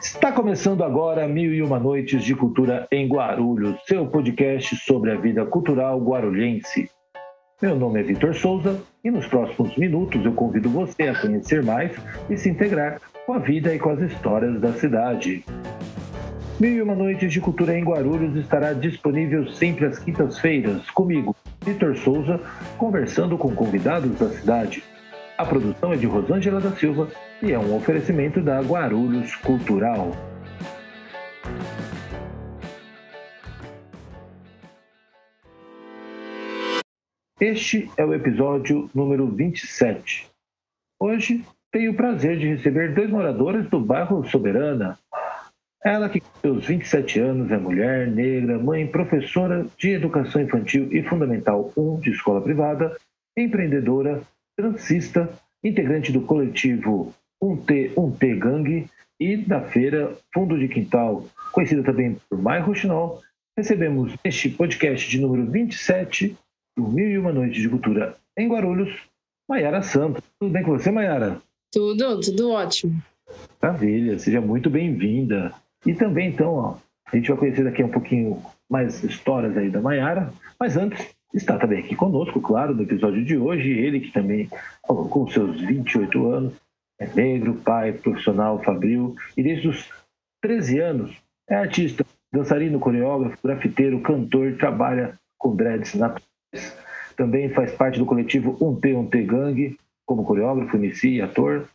Está começando agora Mil e Uma Noites de Cultura em Guarulhos, seu podcast sobre a vida cultural guarulhense. Meu nome é Vitor Souza e nos próximos minutos eu convido você a conhecer mais e se integrar com a vida e com as histórias da cidade. Mil e Uma Noites de Cultura em Guarulhos estará disponível sempre às quintas-feiras, comigo, Vitor Souza, conversando com convidados da cidade. A produção é de Rosângela da Silva e é um oferecimento da Guarulhos Cultural. Este é o episódio número 27. Hoje tenho o prazer de receber dois moradores do bairro Soberana. Ela, que com seus 27 anos é mulher, negra, mãe, professora de educação infantil e fundamental 1 de escola privada, empreendedora, transista, integrante do coletivo 1T, 1T Gang e da feira Fundo de Quintal, conhecida também por Mai Rochinol, recebemos neste podcast de número 27 do Mil e Uma Noites de Cultura em Guarulhos, Maiara Santos. Tudo bem com você, Maiara? Tudo, tudo ótimo. Maravilha, seja muito bem-vinda. E também, então, ó, a gente vai conhecer daqui um pouquinho mais histórias aí da Maiara, mas antes, está também aqui conosco, claro, no episódio de hoje, ele que também, com seus 28 anos, é negro, pai, profissional, fabril, e desde os 13 anos é artista, dançarino, coreógrafo, grafiteiro, cantor, trabalha com dreads naturais. Também faz parte do coletivo 1T 1T Gang, como coreógrafo, MC e ator.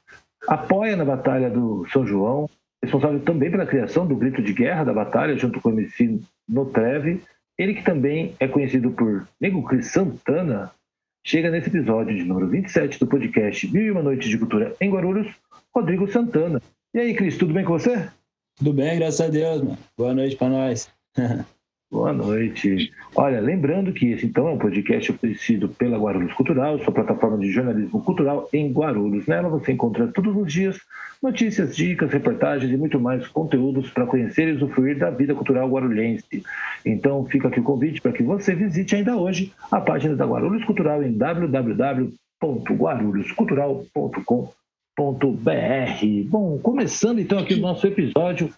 Apoia na Batalha do São João, responsável também pela criação do Grito de Guerra da Batalha, junto com o MC Notreve. Ele que também é conhecido por Nego Cris Santana, chega nesse episódio de número 27 do podcast Mil e Uma Noites de Cultura em Guarulhos, Rodrigo Santana. E aí, Cris, tudo bem com você? Tudo bem, graças a Deus, mano. Boa noite para nós. Boa noite. Olha, lembrando que esse então é um podcast oferecido pela Guarulhos Cultural, sua plataforma de jornalismo cultural em Guarulhos. Nela você encontra todos os dias notícias, dicas, reportagens e muito mais conteúdos para conhecer e usufruir da vida cultural guarulhense. Então fica aqui o convite para que você visite ainda hoje a página da Guarulhos Cultural em www.guarulhoscultural.com.br. Bom, começando então aqui o nosso episódio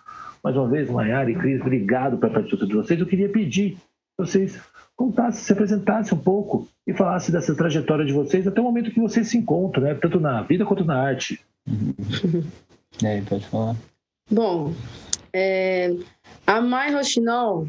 mais uma vez, Maiara e Cris, obrigado pela participação de vocês. Eu queria pedir que vocês contassem, se apresentassem um pouco e falassem dessa trajetória de vocês até o momento que vocês se encontram, né? tanto na vida quanto na arte. E aí, pode falar. Bom, é, a Mai Rochinol,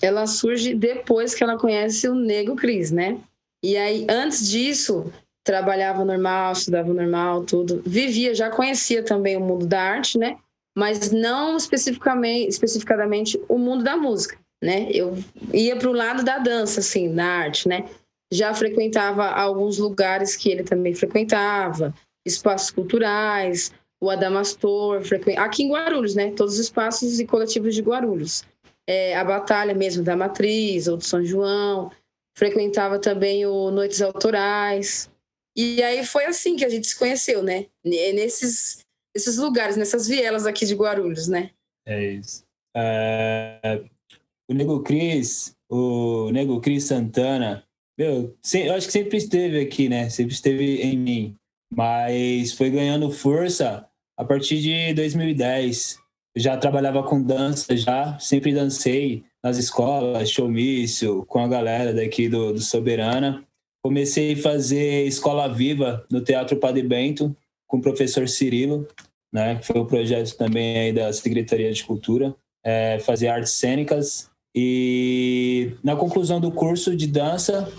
ela surge depois que ela conhece o Nego Cris, né? E aí, antes disso, trabalhava normal, estudava normal, tudo. Vivia, já conhecia também o mundo da arte, né? Mas não especificamente, especificadamente o mundo da música, né? Eu ia para o lado da dança, assim, na arte, né? Já frequentava alguns lugares que ele também frequentava, espaços culturais, o Adamastor, frequ... aqui em Guarulhos, né? Todos os espaços e coletivos de Guarulhos. É, a batalha mesmo da Matriz ou do São João, frequentava também o Noites Autorais. E aí foi assim que a gente se conheceu, né? Nesses esses lugares, nessas vielas aqui de Guarulhos, né? É isso. É, o Nego Cris, o Nego Cris Santana, meu, eu acho que sempre esteve aqui, né? Sempre esteve em mim. Mas foi ganhando força a partir de 2010. Eu já trabalhava com dança, já sempre dancei nas escolas, showmício, com a galera daqui do, do Soberana. Comecei a fazer escola viva no Teatro Padre Bento, com o professor Cirilo, né, que foi o um projeto também aí da Secretaria de Cultura, é, fazer artes cênicas. E na conclusão do curso de dança,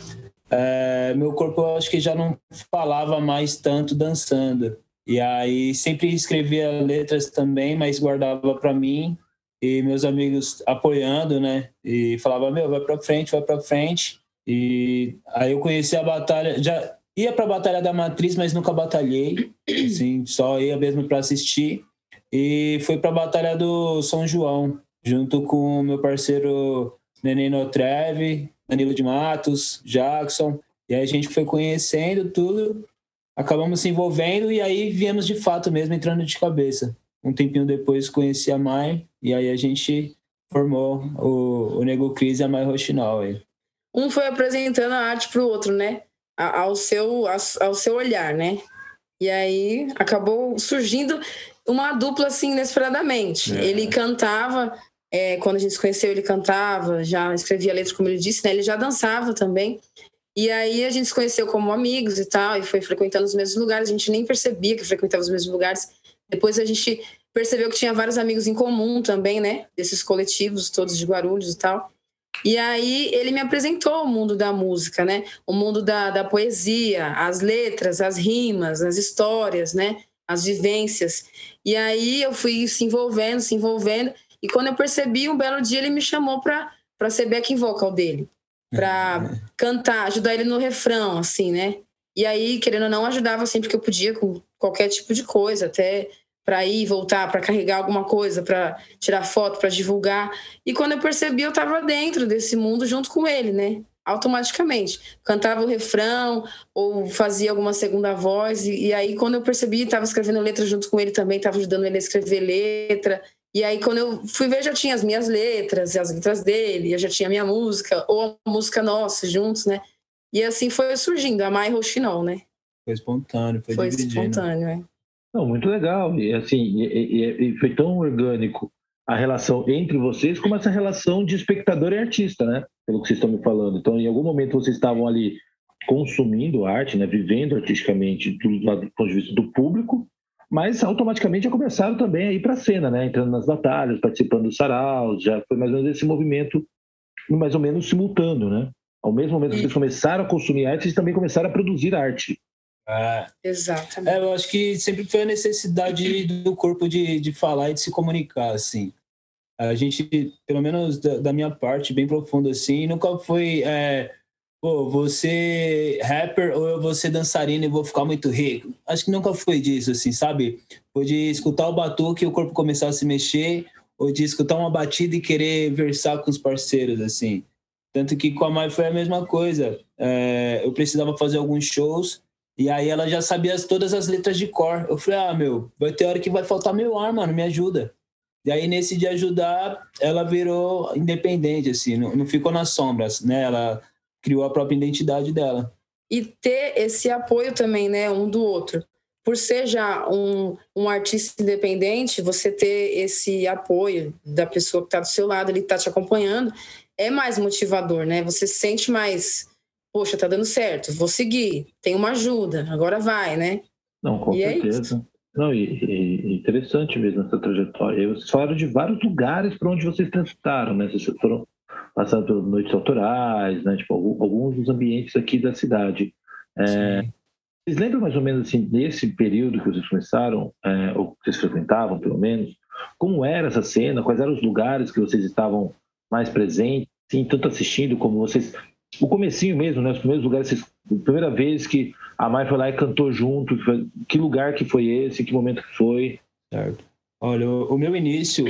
é, meu corpo eu acho que já não falava mais tanto dançando. E aí sempre escrevia letras também, mas guardava para mim e meus amigos apoiando, né? E falava meu, vai para frente, vai para frente. E aí eu conheci a batalha, já Ia para a Batalha da Matriz, mas nunca batalhei. Assim, só ia mesmo para assistir. E foi para a Batalha do São João, junto com meu parceiro Neneno Treve, Danilo de Matos, Jackson. E aí a gente foi conhecendo tudo, acabamos se envolvendo e aí viemos de fato mesmo entrando de cabeça. Um tempinho depois conheci a Mai e aí a gente formou o, o Nego Cris e a Mai Rochinol. Um foi apresentando a arte para o outro, né? Ao seu, ao seu olhar, né? E aí acabou surgindo uma dupla assim inesperadamente. É. Ele cantava, é, quando a gente se conheceu, ele cantava, já escrevia letras, como ele disse, né? Ele já dançava também. E aí a gente se conheceu como amigos e tal, e foi frequentando os mesmos lugares. A gente nem percebia que frequentava os mesmos lugares. Depois a gente percebeu que tinha vários amigos em comum também, né? Desses coletivos todos de Guarulhos e tal. E aí ele me apresentou o mundo da música, né? O mundo da, da poesia, as letras, as rimas, as histórias, né? As vivências. E aí eu fui se envolvendo, se envolvendo. E quando eu percebi, um belo dia ele me chamou para ser backing vocal dele. Para cantar, ajudar ele no refrão, assim, né? E aí, querendo ou não, ajudava sempre que eu podia, com qualquer tipo de coisa, até para ir voltar, para carregar alguma coisa, para tirar foto, para divulgar. E quando eu percebi, eu estava dentro desse mundo junto com ele, né? Automaticamente. Cantava o refrão ou fazia alguma segunda voz. E, e aí, quando eu percebi, estava escrevendo letra junto com ele também, estava ajudando ele a escrever letra. E aí, quando eu fui ver, já tinha as minhas letras e as letras dele, eu já tinha a minha música, ou a música nossa juntos, né? E assim foi surgindo, a Mai Rochinol, né? Foi espontâneo, foi, foi dividindo. espontâneo, é. Não, muito legal. E assim, e, e foi tão orgânico a relação entre vocês como essa relação de espectador e artista, né? Pelo que vocês estão me falando. Então, em algum momento vocês estavam ali consumindo arte, né? Vivendo artisticamente do, do ponto de vista do público, mas automaticamente já começaram também a ir para a cena, né? Entrando nas batalhas, participando dos saraus, já foi mais ou menos esse movimento mais ou menos simultâneo, né? Ao mesmo momento que vocês começaram a consumir arte, vocês também começaram a produzir arte. É. Exatamente. É, eu acho que sempre foi a necessidade do corpo de, de falar e de se comunicar, assim. A gente, pelo menos da, da minha parte, bem profundo assim, nunca foi, é, pô, você rapper ou eu vou ser dançarino e vou ficar muito rico. Acho que nunca foi disso, assim, sabe? Foi de escutar o batuque e o corpo começar a se mexer, ou de escutar uma batida e querer versar com os parceiros, assim. Tanto que com a Mai foi a mesma coisa. É, eu precisava fazer alguns shows e aí ela já sabia todas as letras de cor. Eu falei, ah, meu, vai ter hora que vai faltar meu ar, mano, me ajuda. E aí, nesse de ajudar, ela virou independente, assim, não, não ficou nas sombras, né? Ela criou a própria identidade dela. E ter esse apoio também, né, um do outro. Por ser já um, um artista independente, você ter esse apoio da pessoa que está do seu lado, ele está te acompanhando, é mais motivador, né? Você sente mais poxa, tá dando certo, vou seguir, tem uma ajuda, agora vai, né? Não, com e é certeza. É não, e, e, interessante mesmo essa trajetória. Vocês falaram de vários lugares para onde vocês transitaram, né? Vocês foram passando pelas noites autorais, né? Tipo, alguns dos ambientes aqui da cidade. É, vocês lembram mais ou menos assim, desse período que vocês começaram, é, ou que vocês frequentavam, pelo menos, como era essa cena? Quais eram os lugares que vocês estavam mais presentes? Sim, tanto assistindo como vocês o comecinho mesmo, né? Os primeiros lugares, a primeira vez que a Mai foi lá e cantou junto, que lugar que foi esse, que momento que foi? Certo. Olha, o, meu início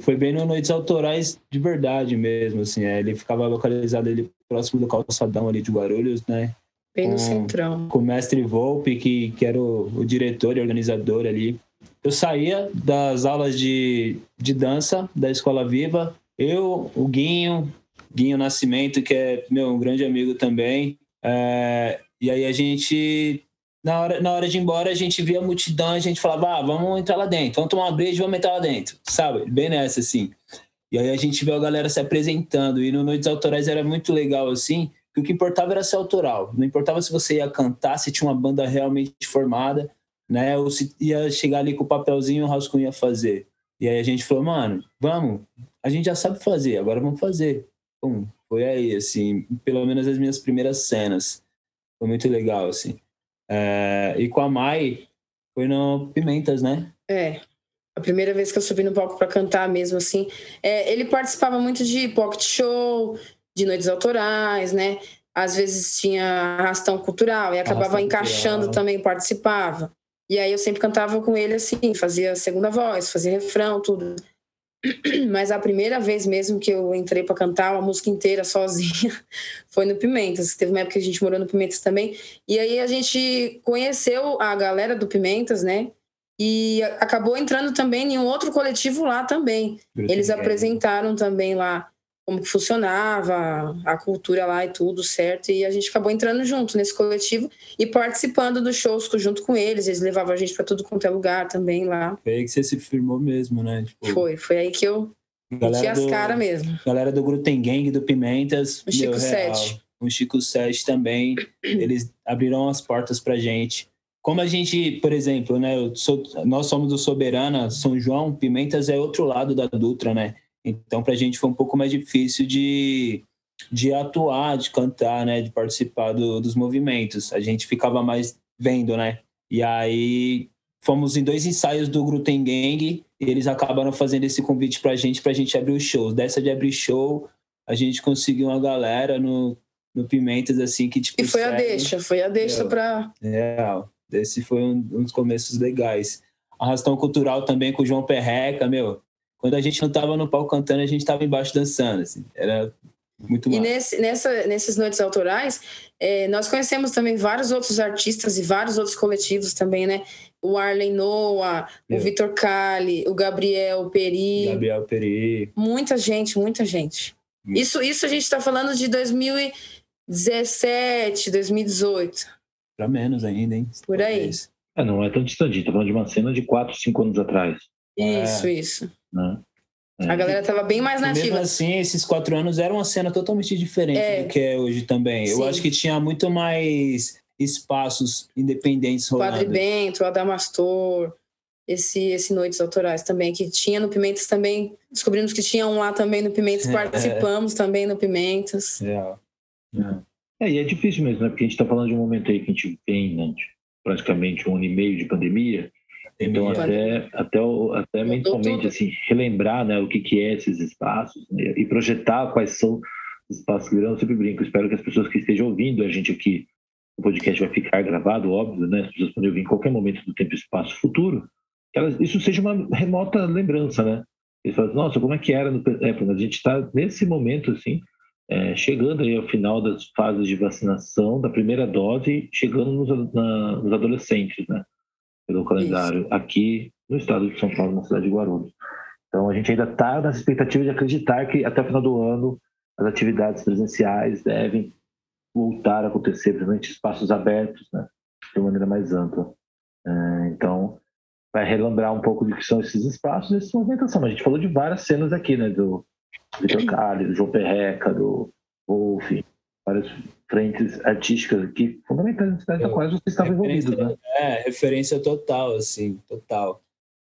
foi bem no Noites Autorais de verdade mesmo, assim, é, ele ficava localizado ali próximo do calçadão ali de Guarulhos, né? Bem no centrão. Com o mestre Volpe, que, que era o, o diretor e organizador ali. Eu saía das aulas de, de dança da Escola Viva, eu, o Guinho, Guinho Nascimento, que é meu um grande amigo também. É, e aí a gente, na hora, na hora de ir embora, a gente via a multidão, a gente falava, ah, vamos entrar lá dentro, vamos tomar uma breja, vamos entrar lá dentro, sabe? Bem nessa, assim. E aí a gente viu a galera se apresentando, e no Noites Autorais era muito legal, assim, que o que importava era ser autoral. Não importava se você ia cantar, se tinha uma banda realmente formada, né? Ou se ia chegar ali com o papelzinho o rascunho ia fazer. E aí a gente falou, mano, vamos, a gente já sabe fazer, agora vamos fazer pum, foi aí, assim, pelo menos as minhas primeiras cenas. Foi muito legal, assim. É, e com a Mai, foi no Pimentas, né? É. A primeira vez que eu subi no palco para cantar mesmo, assim. É, ele participava muito de pocket show, de noites autorais, né? Às vezes tinha arrastão cultural e acabava arrastão encaixando cultural. também, participava. E aí eu sempre cantava com ele assim, fazia segunda voz, fazia refrão, tudo. Mas a primeira vez mesmo que eu entrei para cantar uma música inteira sozinha foi no Pimentas. Teve uma época que a gente morou no Pimentas também. E aí a gente conheceu a galera do Pimentas, né? E acabou entrando também em um outro coletivo lá também. Eles apresentaram também lá como que funcionava a cultura lá e tudo certo. E a gente acabou entrando junto nesse coletivo e participando dos shows junto com eles. Eles levavam a gente para tudo quanto é lugar também lá. Foi aí que você se firmou mesmo, né? Tipo, foi, foi aí que eu meti as caras mesmo. Galera do Gluten Gang, do Pimentas. O Chico Sete. O Chico Sete também. eles abriram as portas pra gente. Como a gente, por exemplo, né? Sou, nós somos do Soberana, São João, Pimentas é outro lado da Dutra, né? Então, para a gente foi um pouco mais difícil de, de atuar, de cantar, né? De participar do, dos movimentos. A gente ficava mais vendo, né? E aí fomos em dois ensaios do Gluten Gang e eles acabaram fazendo esse convite para a gente, para a gente abrir o show. Dessa de abrir show, a gente conseguiu uma galera no, no Pimentas, assim, que tipo... E foi a deixa, foi a deixa para... É, esse foi um, um dos começos legais. Arrastão Cultural também com o João Perreca, meu quando a gente não estava no palco cantando, a gente estava embaixo dançando, assim. Era muito E nesse, nessa, nessas noites autorais, é, nós conhecemos também vários outros artistas e vários outros coletivos também, né? O Arlen Noah, Meu. o Vitor Cali, o Gabriel Peri. Gabriel Peri. Muita gente, muita gente. Isso, isso a gente está falando de 2017, 2018. Para menos ainda, hein? Por aí. É, não é tão distante, tá falando de uma cena de 4, 5 anos atrás. Isso, é. isso. Né? A galera estava bem mais nativa. Mesmo assim, esses quatro anos era uma cena totalmente diferente é. do que é hoje também. Sim. Eu acho que tinha muito mais espaços independentes rolando. Padre Bento, Adamastor, esse, esse Noites Autorais também, que tinha no Pimentas também. Descobrimos que tinha um lá também no Pimentas, é. participamos também no Pimentas. É. é. É, e é difícil mesmo, né? Porque a gente está falando de um momento aí que a gente vem, né? praticamente um ano e meio de pandemia, então, até, até, até mentalmente, assim, relembrar né, o que, que é esses espaços né, e projetar quais são os espaços que virão, eu sempre brinco. Espero que as pessoas que estejam ouvindo a gente aqui, o podcast vai ficar gravado, óbvio, né? As pessoas podem ouvir em qualquer momento do tempo e espaço futuro. Que elas, isso seja uma remota lembrança, né? Eles falam, nossa, como é que era no época? A gente está nesse momento, assim, é, chegando aí ao final das fases de vacinação da primeira dose, chegando nos, na, nos adolescentes, né? Pelo calendário Isso. aqui no estado de São Paulo, na cidade de Guarulhos. Então a gente ainda está na expectativa de acreditar que até o final do ano as atividades presenciais devem voltar a acontecer, principalmente espaços abertos, né, de maneira mais ampla. É, então vai relembrar um pouco de que são esses espaços, essa movimentação. A gente falou de várias cenas aqui, né, do Vitor do João Perreca, do Wolf, várias frentes artísticas aqui fundamentais na cidade da qual você estava envolvido, né? É, referência total, assim, total.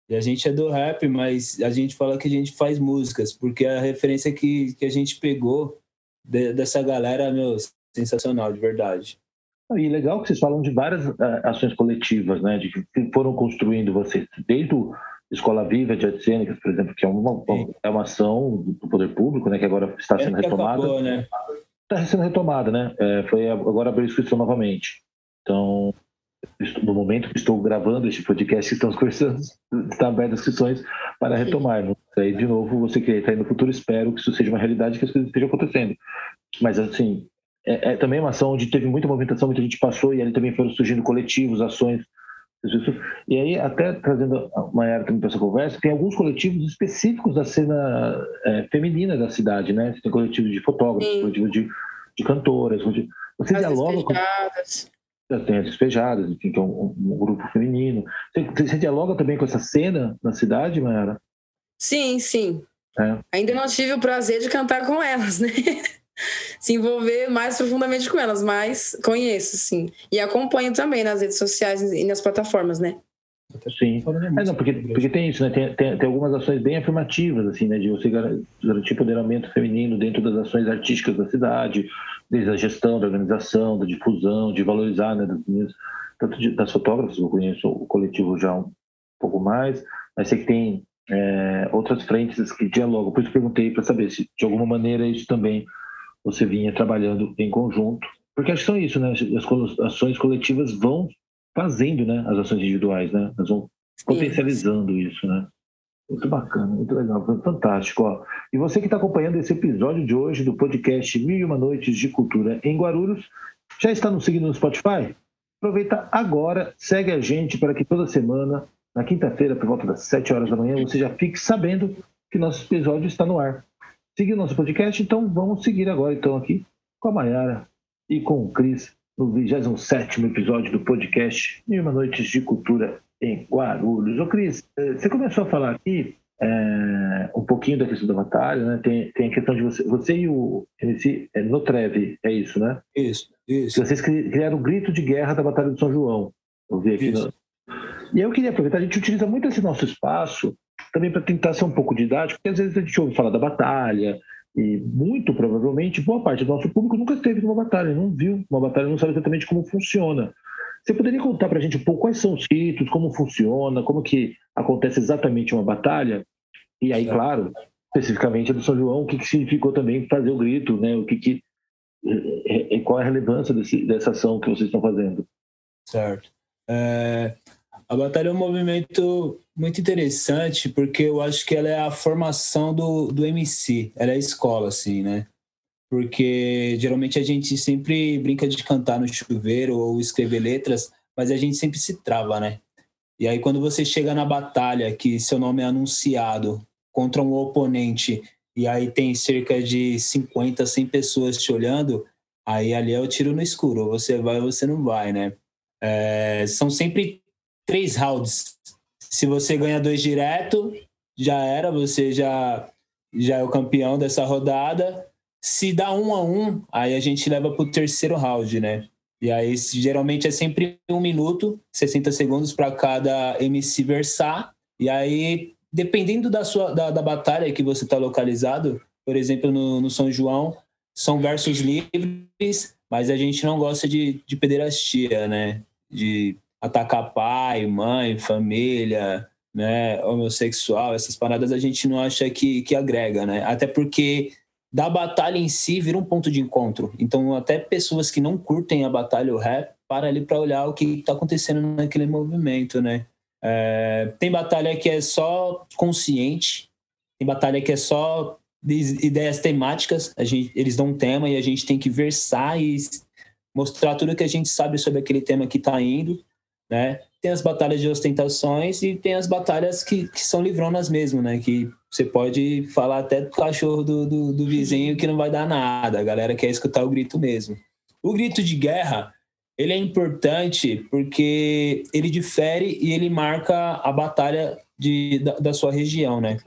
E a gente é do rap, mas a gente fala que a gente faz músicas, porque a referência que, que a gente pegou de, dessa galera, meu, sensacional, de verdade. E legal que vocês falam de várias uh, ações coletivas, né, de que foram construindo vocês, desde o Escola Viva de Artes Cênicas, por exemplo, que é uma, é uma ação do poder público, né, que agora está sendo é retomada. Acabou, né? Está sendo retomada, né? É, foi agora abriu inscrição novamente. Então, no momento que estou gravando este podcast que estamos conversando, está aberto inscrições para retomar. Aí, de novo, você que está aí no futuro, espero que isso seja uma realidade, que as coisas estejam acontecendo. Mas, assim, é, é, também uma ação onde teve muita movimentação, muita gente passou, e ali também foram surgindo coletivos, ações. E aí, até trazendo uma era também para essa conversa, tem alguns coletivos específicos da cena é, feminina da cidade, né? Tem coletivos de fotógrafos, coletivos de de cantoras. Onde você as dialoga despejadas. com. Tem as despejadas, enfim, que é um, um grupo feminino. Você, você, dialoga também com essa cena na cidade, Mayara? Sim, sim. É. Ainda não tive o prazer de cantar com elas, né? Se envolver mais profundamente com elas, mas conheço, sim. E acompanho também nas redes sociais e nas plataformas, né? Sim. É, não, porque, porque tem isso, né? Tem, tem, tem, algumas ações bem afirmativas, assim, né? De você garantir poderamento feminino dentro das ações artísticas da cidade, desde a gestão, da organização, da difusão, de valorizar, né? Das meninas, tanto de, das fotógrafas, eu conheço o coletivo já um pouco mais, mas sei que tem é, outras frentes que dialogam. Por isso perguntei para saber se, de alguma maneira, isso também você vinha trabalhando em conjunto. Porque acho que são isso, né? As ações coletivas vão fazendo né, as ações individuais, né? Nós vamos potencializando isso, né? Muito bacana, muito legal, fantástico. Ó. E você que está acompanhando esse episódio de hoje do podcast Mil e Uma Noites de Cultura em Guarulhos, já está nos seguindo no Spotify? Aproveita agora, segue a gente para que toda semana, na quinta-feira, por volta das 7 horas da manhã, você já fique sabendo que nosso episódio está no ar. Seguir o nosso podcast, então vamos seguir agora então aqui com a Mayara e com o Cris no 27 episódio do podcast Mil Noites de Cultura em Guarulhos. Ô Cris, eh, você começou a falar aqui é, um pouquinho da questão da batalha, né? Tem, tem a questão de você, você e o MC é, no Treve, é isso, né? Isso, isso. Vocês criaram o grito de guerra da Batalha do São João. Eu vi aqui. No... E eu queria aproveitar, a gente utiliza muito esse nosso espaço também para tentar ser um pouco didático, porque às vezes a gente ouve falar da batalha, e muito provavelmente boa parte do nosso público nunca esteve numa batalha, não viu uma batalha, não sabe exatamente como funciona. Você poderia contar para a gente um pouco quais são os ritos, como funciona, como que acontece exatamente uma batalha? E aí, claro, especificamente a do São João, o que, que significou também fazer o grito, né? O que, que é, é, qual é a relevância desse, dessa ação que vocês estão fazendo? Certo. É, a batalha é um movimento muito interessante porque eu acho que ela é a formação do, do MC, ela é a escola, assim, né? Porque geralmente a gente sempre brinca de cantar no chuveiro ou escrever letras, mas a gente sempre se trava, né? E aí quando você chega na batalha, que seu nome é anunciado contra um oponente, e aí tem cerca de 50, 100 pessoas te olhando, aí ali é o tiro no escuro, você vai ou você não vai, né? É, são sempre três rounds se você ganha dois direto, já era, você já, já é o campeão dessa rodada. Se dá um a um, aí a gente leva para o terceiro round, né? E aí geralmente é sempre um minuto, 60 segundos para cada MC versar. E aí, dependendo da sua da, da batalha que você está localizado, por exemplo, no, no São João, são versos livres, mas a gente não gosta de, de pederastia, né? De atacar pai, mãe, família, né, homossexual, essas paradas a gente não acha que, que agrega, né? Até porque da batalha em si vira um ponto de encontro. Então, até pessoas que não curtem a batalha, o rap, para ali para olhar o que está acontecendo naquele movimento, né? É, tem batalha que é só consciente, tem batalha que é só ideias temáticas. A gente, eles dão um tema e a gente tem que versar e mostrar tudo que a gente sabe sobre aquele tema que está indo né? Tem as batalhas de ostentações e tem as batalhas que, que são livronas mesmo, né? Que você pode falar até do cachorro do, do, do vizinho que não vai dar nada. A galera quer escutar o grito mesmo. O grito de guerra, ele é importante porque ele difere e ele marca a batalha de, da, da sua região, né?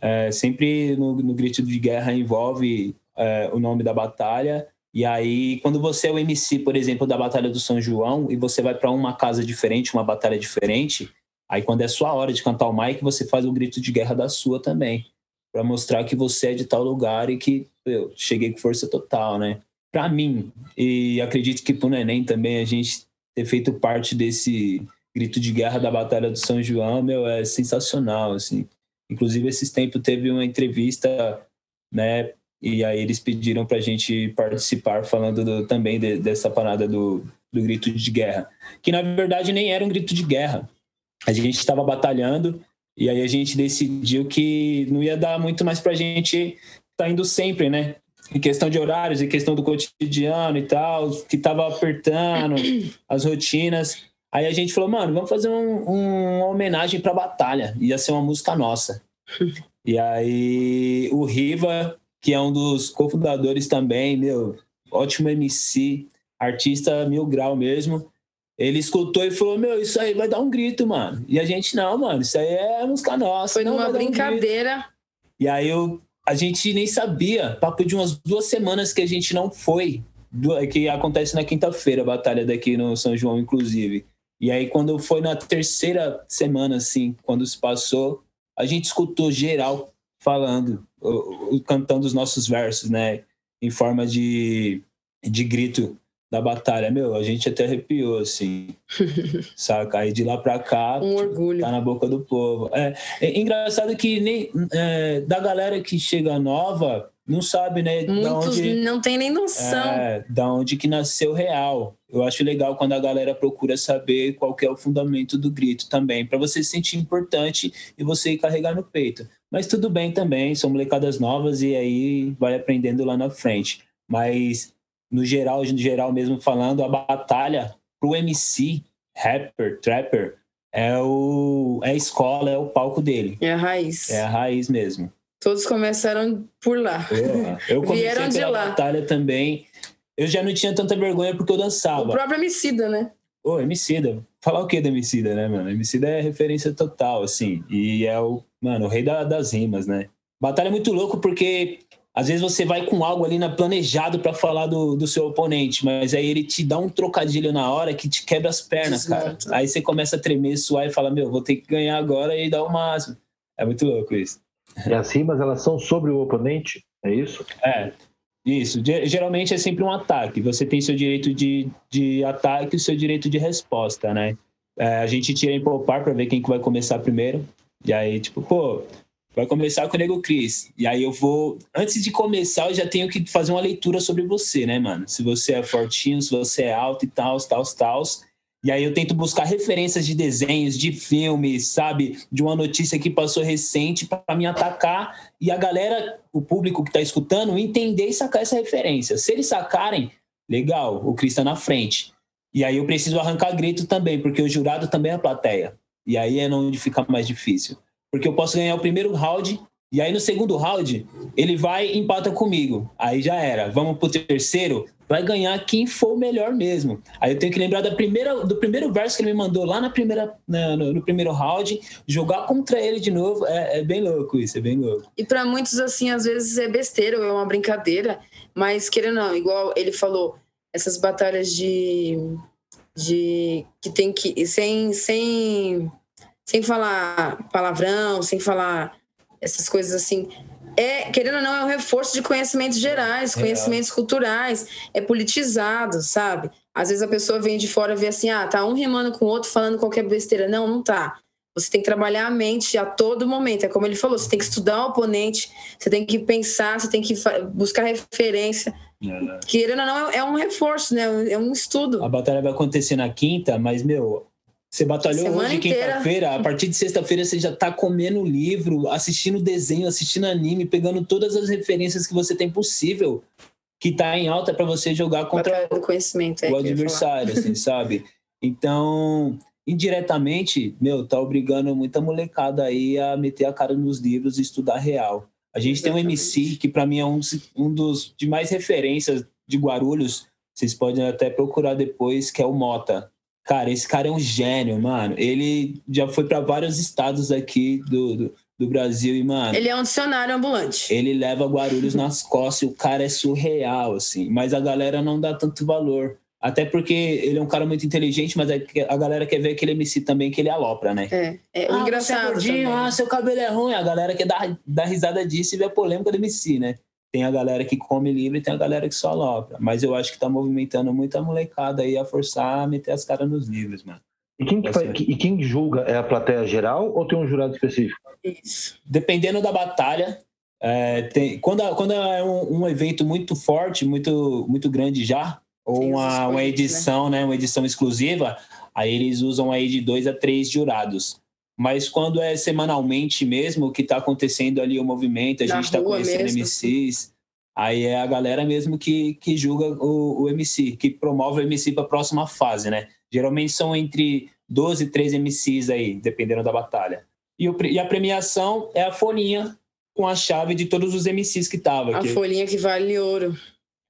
É, sempre no, no, grito de guerra envolve é, o nome da batalha e aí, quando você é o MC, por exemplo, da Batalha do São João, e você vai para uma casa diferente, uma batalha diferente, aí quando é sua hora de cantar o mic, você faz o grito de guerra da sua também, para mostrar que você é de tal lugar e que eu cheguei com força total, né? Para mim, e acredito que pro Neném também, a gente ter feito parte desse grito de guerra da Batalha do São João, meu, é sensacional, assim. Inclusive, esses tempos teve uma entrevista, né, e aí eles pediram para a gente participar falando do, também de, dessa parada do, do grito de guerra, que na verdade nem era um grito de guerra. A gente estava batalhando e aí a gente decidiu que não ia dar muito mais para a gente estar tá indo sempre, né? Em questão de horários, em questão do cotidiano e tal, que estava apertando as rotinas. Aí a gente falou, mano, vamos fazer um, um, uma homenagem para a batalha. Ia ser uma música nossa. E aí o Riva que é um dos cofundadores também, meu, ótimo MC, artista mil grau mesmo. Ele escutou e falou: Meu, isso aí vai dar um grito, mano. E a gente, não, mano, isso aí é música nossa. Foi numa brincadeira. Um e aí eu, a gente nem sabia, papo de umas duas semanas que a gente não foi, que acontece na quinta-feira, a batalha daqui no São João, inclusive. E aí, quando foi na terceira semana, assim, quando se passou, a gente escutou geral falando cantando os nossos versos, né? Em forma de, de grito da batalha. Meu, a gente até arrepiou, assim. saca? Aí de lá pra cá. Um orgulho. Tá na boca do povo. É, é engraçado que nem é, da galera que chega nova não sabe, né? Muitos onde, não tem nem noção. É, da onde que nasceu real. Eu acho legal quando a galera procura saber qual é o fundamento do grito também, para você se sentir importante e você carregar no peito. Mas tudo bem também, são molecadas novas e aí vai aprendendo lá na frente. Mas no geral, no geral mesmo falando, a batalha pro MC, rapper, trapper, é, o, é a escola, é o palco dele. É a raiz. É a raiz mesmo. Todos começaram por lá. Porra, eu comecei Vieram de pela lá. batalha também. Eu já não tinha tanta vergonha porque eu dançava. O próprio Emicida, né? Ô, Emicida. Falar o que do Emicida, né, mano? Emicida é referência total, assim. E é o, mano, o rei da- das rimas, né? Batalha é muito louco porque às vezes você vai com algo ali na planejado pra falar do, do seu oponente, mas aí ele te dá um trocadilho na hora que te quebra as pernas, cara. Desmonta. Aí você começa a tremer, suar e fala, meu, vou ter que ganhar agora e dar o máximo. É muito louco isso. E as rimas, elas são sobre o oponente, é isso? É, isso. Ge- Geralmente é sempre um ataque. Você tem seu direito de, de ataque e seu direito de resposta, né? É, a gente tira em popar para ver quem que vai começar primeiro. E aí, tipo, pô, vai começar com o Nego Cris. E aí eu vou. Antes de começar, eu já tenho que fazer uma leitura sobre você, né, mano? Se você é fortinho, se você é alto e tal, tal, tal. E aí eu tento buscar referências de desenhos, de filmes, sabe? De uma notícia que passou recente para me atacar e a galera, o público que tá escutando, entender e sacar essa referência. Se eles sacarem, legal, o Cris tá na frente. E aí eu preciso arrancar grito também, porque o jurado também é a plateia. E aí é onde fica mais difícil. Porque eu posso ganhar o primeiro round, e aí no segundo round, ele vai e empata comigo. Aí já era. Vamos pro terceiro, vai ganhar quem for o melhor mesmo. Aí eu tenho que lembrar da primeira, do primeiro verso que ele me mandou lá na primeira, na- no, no primeiro round, jogar contra ele de novo. É, é bem louco isso, é bem louco. E pra muitos, assim, às vezes é besteira ou é uma brincadeira, mas querendo não, igual ele falou, essas batalhas de. de que tem que. sem. sem. sem falar palavrão, sem falar essas coisas assim. É, querendo ou não, é um reforço de conhecimentos gerais, Real. conhecimentos culturais, é politizado, sabe? Às vezes a pessoa vem de fora e vê assim, ah, tá um rimando com o outro falando qualquer besteira. Não, não tá. Você tem que trabalhar a mente a todo momento. É como ele falou, você tem que estudar o oponente, você tem que pensar, você tem que buscar referência. Querendo ou não, é um reforço, né? É um estudo. A batalha vai acontecer na quinta, mas, meu, você batalhou Semana hoje, quinta-feira, a partir de sexta-feira você já tá comendo livro, assistindo desenho, assistindo anime, pegando todas as referências que você tem possível, que tá em alta para você jogar contra do conhecimento. É, o adversário, assim, sabe? Então, indiretamente, meu, tá obrigando muita molecada aí a meter a cara nos livros e estudar real. A gente tem um Exatamente. MC que para mim é um, dos- um dos de mais referências de Guarulhos, vocês podem até procurar depois, que é o Mota. Cara, esse cara é um gênio, mano. Ele já foi para vários estados aqui do, do, do Brasil e, mano, Ele é um dicionário ambulante. ele leva Guarulhos nas costas e o cara é surreal, assim. Mas a galera não dá tanto valor. Até porque ele é um cara muito inteligente, mas é a galera quer ver aquele MC também que ele alopra, né? É, é o ah, engraçado você é gordinho, ah, seu cabelo é ruim. A galera quer dar, dar risada disso e ver a polêmica do MC, né? Tem a galera que come livre e tem a galera que só alopra. Mas eu acho que tá movimentando muita molecada aí a forçar a meter as caras nos livros, mano. E quem, que faz- e quem julga é a plateia geral ou tem um jurado específico? Isso. dependendo da batalha, é, tem, quando, quando é um, um evento muito forte, muito, muito grande já, ou uma, uma né? edição, né? uma edição exclusiva, aí eles usam aí de dois a três jurados. Mas quando é semanalmente mesmo, que está acontecendo ali o movimento, a Na gente está conhecendo mesmo, MCs, aí é a galera mesmo que, que julga o, o MC, que promove o MC para a próxima fase, né? Geralmente são entre 12 e 13 MCs aí, dependendo da batalha. E, o e a premiação é a folhinha com a chave de todos os MCs que tava. A que- folhinha que vale ouro.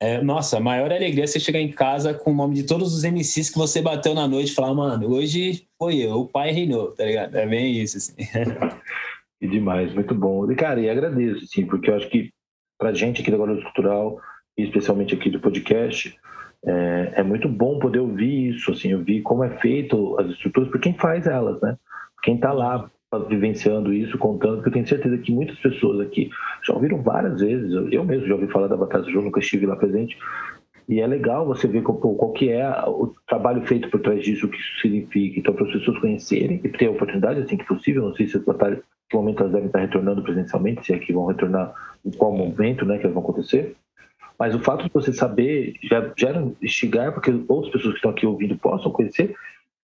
É, nossa, a maior alegria é você chegar em casa com o nome de todos os MCs que você bateu na noite e falar, mano, hoje foi eu, o pai reinou, tá ligado? É bem isso, assim. E demais, muito bom. E, cara, e agradeço, sim, porque eu acho que pra gente aqui da Guarulhos Cultural, e especialmente aqui do podcast, é, é muito bom poder ouvir isso, assim, ouvir como é feito as estruturas, por quem faz elas, né? Quem tá lá vivenciando isso, contando, porque eu tenho certeza que muitas pessoas aqui já ouviram várias vezes, eu, mesmo já ouvi falar da Batalha do Jogo, nunca estive lá presente, e é legal você ver qual, qual que é o trabalho feito por trás disso, o que isso significa, então para as pessoas conhecerem e ter a oportunidade, assim que possível, não sei se as batalhas, que momento elas devem estar retornando presencialmente, se é que vão retornar, em qual momento, né, que elas vão acontecer, mas o fato de você saber já gera instigar para que outras pessoas que estão aqui ouvindo possam conhecer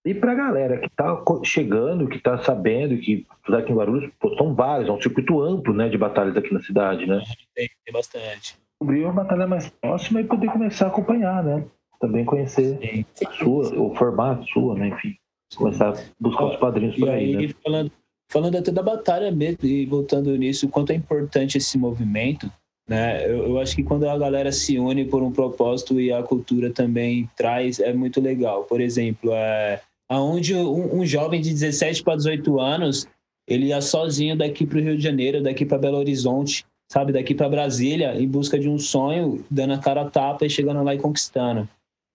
e para a galera que está chegando, que está sabendo, que apesar que em Guarulhos pô, são vários, é um circuito amplo né, de batalhas aqui na cidade, né? Tem, tem bastante. Descobrir uma batalha mais próxima e poder começar a acompanhar, né? Também conhecer Sim. a sua, o formato sua, né? Enfim, começar a buscar os padrinhos E por aí, aí, né? falando, falando até da batalha mesmo, e voltando nisso, quanto é importante esse movimento, né? Eu, eu, acho que quando a galera se une por um propósito e a cultura também traz, é muito legal. Por exemplo, é, aonde um, um jovem de 17 para 18 anos, ele ia sozinho daqui para o Rio de Janeiro, daqui para Belo Horizonte, sabe, daqui para Brasília, em busca de um sonho, dando a cara a tapa e chegando lá e conquistando.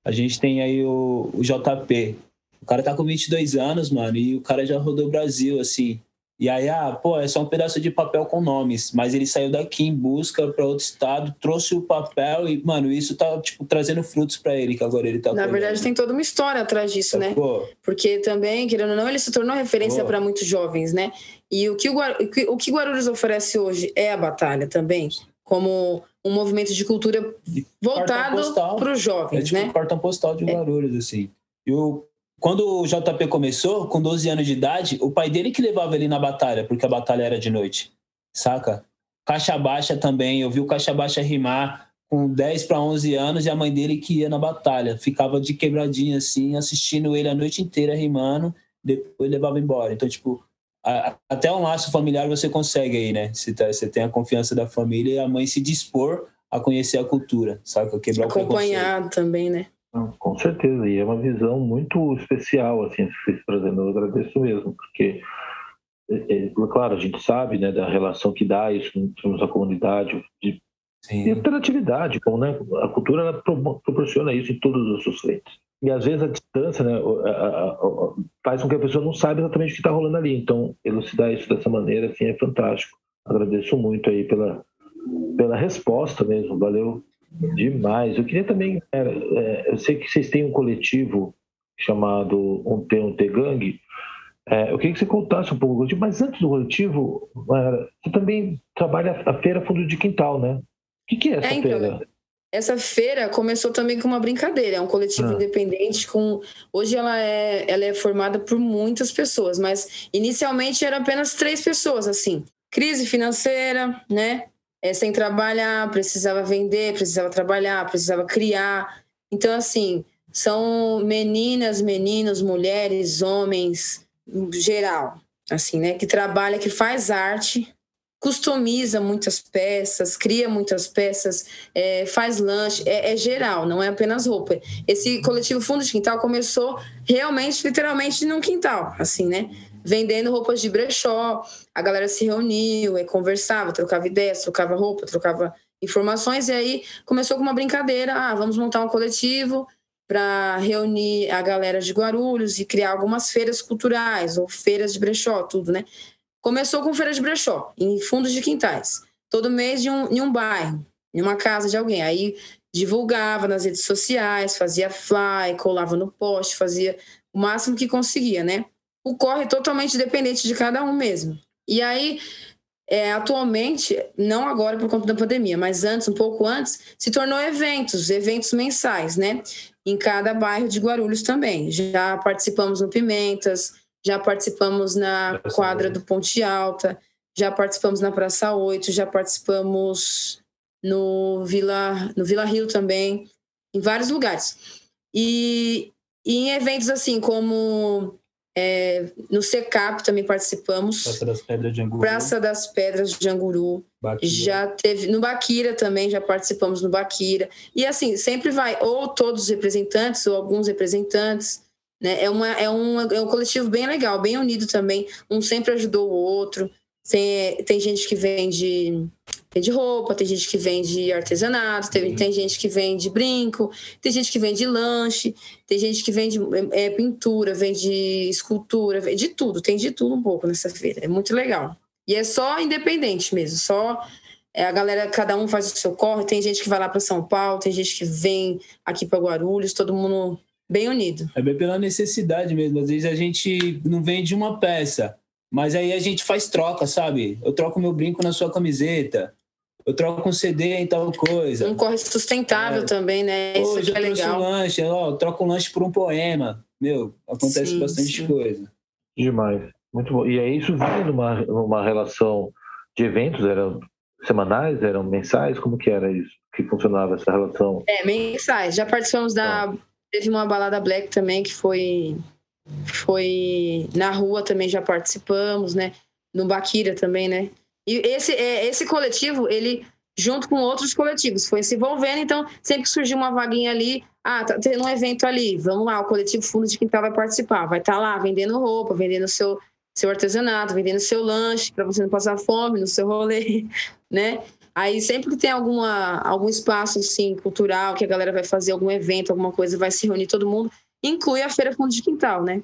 A gente tem aí o, o JP. O cara tá com 22 anos, mano, e o cara já rodou o Brasil, assim. E aí, ah, pô, é só um pedaço de papel com nomes. Mas ele saiu daqui em busca para outro estado, trouxe o papel e, mano, isso tá, tipo, trazendo frutos para ele, que agora ele tá. Na verdade, tem toda uma história atrás disso, né? Pô. Porque também, querendo ou não, ele se tornou referência para muitos jovens, né? E o que, o, o que Guarulhos oferece hoje é a batalha também, como um movimento de cultura voltado para os jovens, é tipo né? cartão postal de é. Guarulhos, é. assim. E o quando o JP começou, com 12 anos de idade, o pai dele que levava ele na batalha, porque a batalha era de noite, saca? Caixa Baixa também, eu vi o Caixa Baixa rimar com 10 para 11 anos e a mãe dele que ia na batalha, ficava de quebradinha assim, assistindo ele a noite inteira rimando, depois levava embora. Então, tipo, a, até um laço familiar você consegue aí, né? Você, tá, você tem a confiança da família e a mãe se dispor a conhecer a cultura, saca? Quebrar Acompanhado também, né? Com certeza, e é uma visão muito especial, assim, que vocês trazendo, eu agradeço mesmo, porque, é, é, claro, a gente sabe, né, da relação que dá isso em termos da comunidade, de Sim. interatividade, como, né, a cultura proporciona isso em todos os seus frentes. E às vezes a distância né, a, a, a, faz com que a pessoa não saiba exatamente o que está rolando ali. Então, elucidar isso dessa maneira assim, é fantástico. Agradeço muito aí pela, pela resposta mesmo. Valeu Demais. Eu queria também. É, eu sei que vocês têm um coletivo chamado Um T, Um T Gang. É, eu queria que você contasse um pouco, mas antes do coletivo, você também trabalha a Feira Fundo de Quintal, né? O que, que é essa é, então, feira? Essa feira começou também com uma brincadeira, é um coletivo ah. independente com hoje ela é ela é formada por muitas pessoas, mas inicialmente era apenas três pessoas assim. Crise financeira, né? É, sem trabalhar, precisava vender, precisava trabalhar, precisava criar. Então, assim, são meninas, meninos, mulheres, homens, geral, assim, né? Que trabalha, que faz arte, customiza muitas peças, cria muitas peças, é, faz lanche, é, é, geral, não é apenas roupa. Esse coletivo Fundo de Quintal começou realmente, literalmente, num quintal, assim, né? Vendendo roupas de brechó. A galera se reuniu, é, conversava, trocava ideias, trocava roupa, trocava informações. E aí começou com uma brincadeira: ah, vamos montar um coletivo para reunir a galera de Guarulhos e criar algumas feiras culturais ou feiras de brechó, tudo, né? Começou com feira de brechó, em fundos de quintais, todo mês de um, em um bairro, em uma casa de alguém. Aí divulgava nas redes sociais, fazia fly, colava no poste, fazia o máximo que conseguia, né? O corre totalmente dependente de cada um mesmo. E aí, é, atualmente, não agora por conta da pandemia, mas antes, um pouco antes, se tornou eventos, eventos mensais, né? Em cada bairro de Guarulhos também. Já participamos no Pimentas, já participamos na quadra do Ponte Alta, já participamos na Praça 8, já participamos no Vila, no Vila Rio também, em vários lugares. E, e em eventos assim como é, no SECAP também participamos. Praça das Pedras de Anguru. Praça das Pedras de Anguru. Baquira. Já teve. No Baquira também, já participamos no Baquira. E assim, sempre vai, ou todos os representantes, ou alguns representantes. Né? É, uma, é, um, é um coletivo bem legal, bem unido também. Um sempre ajudou o outro. Tem, tem gente que vem de vende roupa, tem gente que vende artesanato, tem, uhum. tem gente que vende brinco, tem gente que vende lanche, tem gente que vende é, pintura, vende escultura, vende tudo, tem de tudo um pouco nessa feira. É muito legal. E é só independente mesmo, só é, a galera, cada um faz o seu corre, tem gente que vai lá para São Paulo, tem gente que vem aqui para Guarulhos, todo mundo bem unido. É bem pela necessidade mesmo. Às vezes a gente não vende uma peça, mas aí a gente faz troca, sabe? Eu troco meu brinco na sua camiseta eu troco um CD em tal coisa. Um corre sustentável é. também, né? Isso Hoje é legal. Um lanche, ó, eu troco um lanche por um poema. Meu, acontece sim, bastante sim. coisa. Demais. Muito bom. E aí isso vinha numa, numa relação de eventos, eram semanais, eram mensais? Como que era isso? Que funcionava essa relação? É, mensais. Já participamos da... Ah. Teve uma balada black também que foi foi na rua também já participamos, né? No Baquira também, né? E esse, é, esse coletivo, ele, junto com outros coletivos, foi se envolvendo. Então, sempre que surgiu uma vaguinha ali, ah, tá tendo um evento ali, vamos lá, o coletivo Fundo de Quintal vai participar, vai estar tá lá vendendo roupa, vendendo seu, seu artesanato, vendendo seu lanche, para você não passar fome no seu rolê, né? Aí sempre que tem alguma, algum espaço assim, cultural, que a galera vai fazer algum evento, alguma coisa, vai se reunir todo mundo, inclui a Feira Fundo de Quintal, né?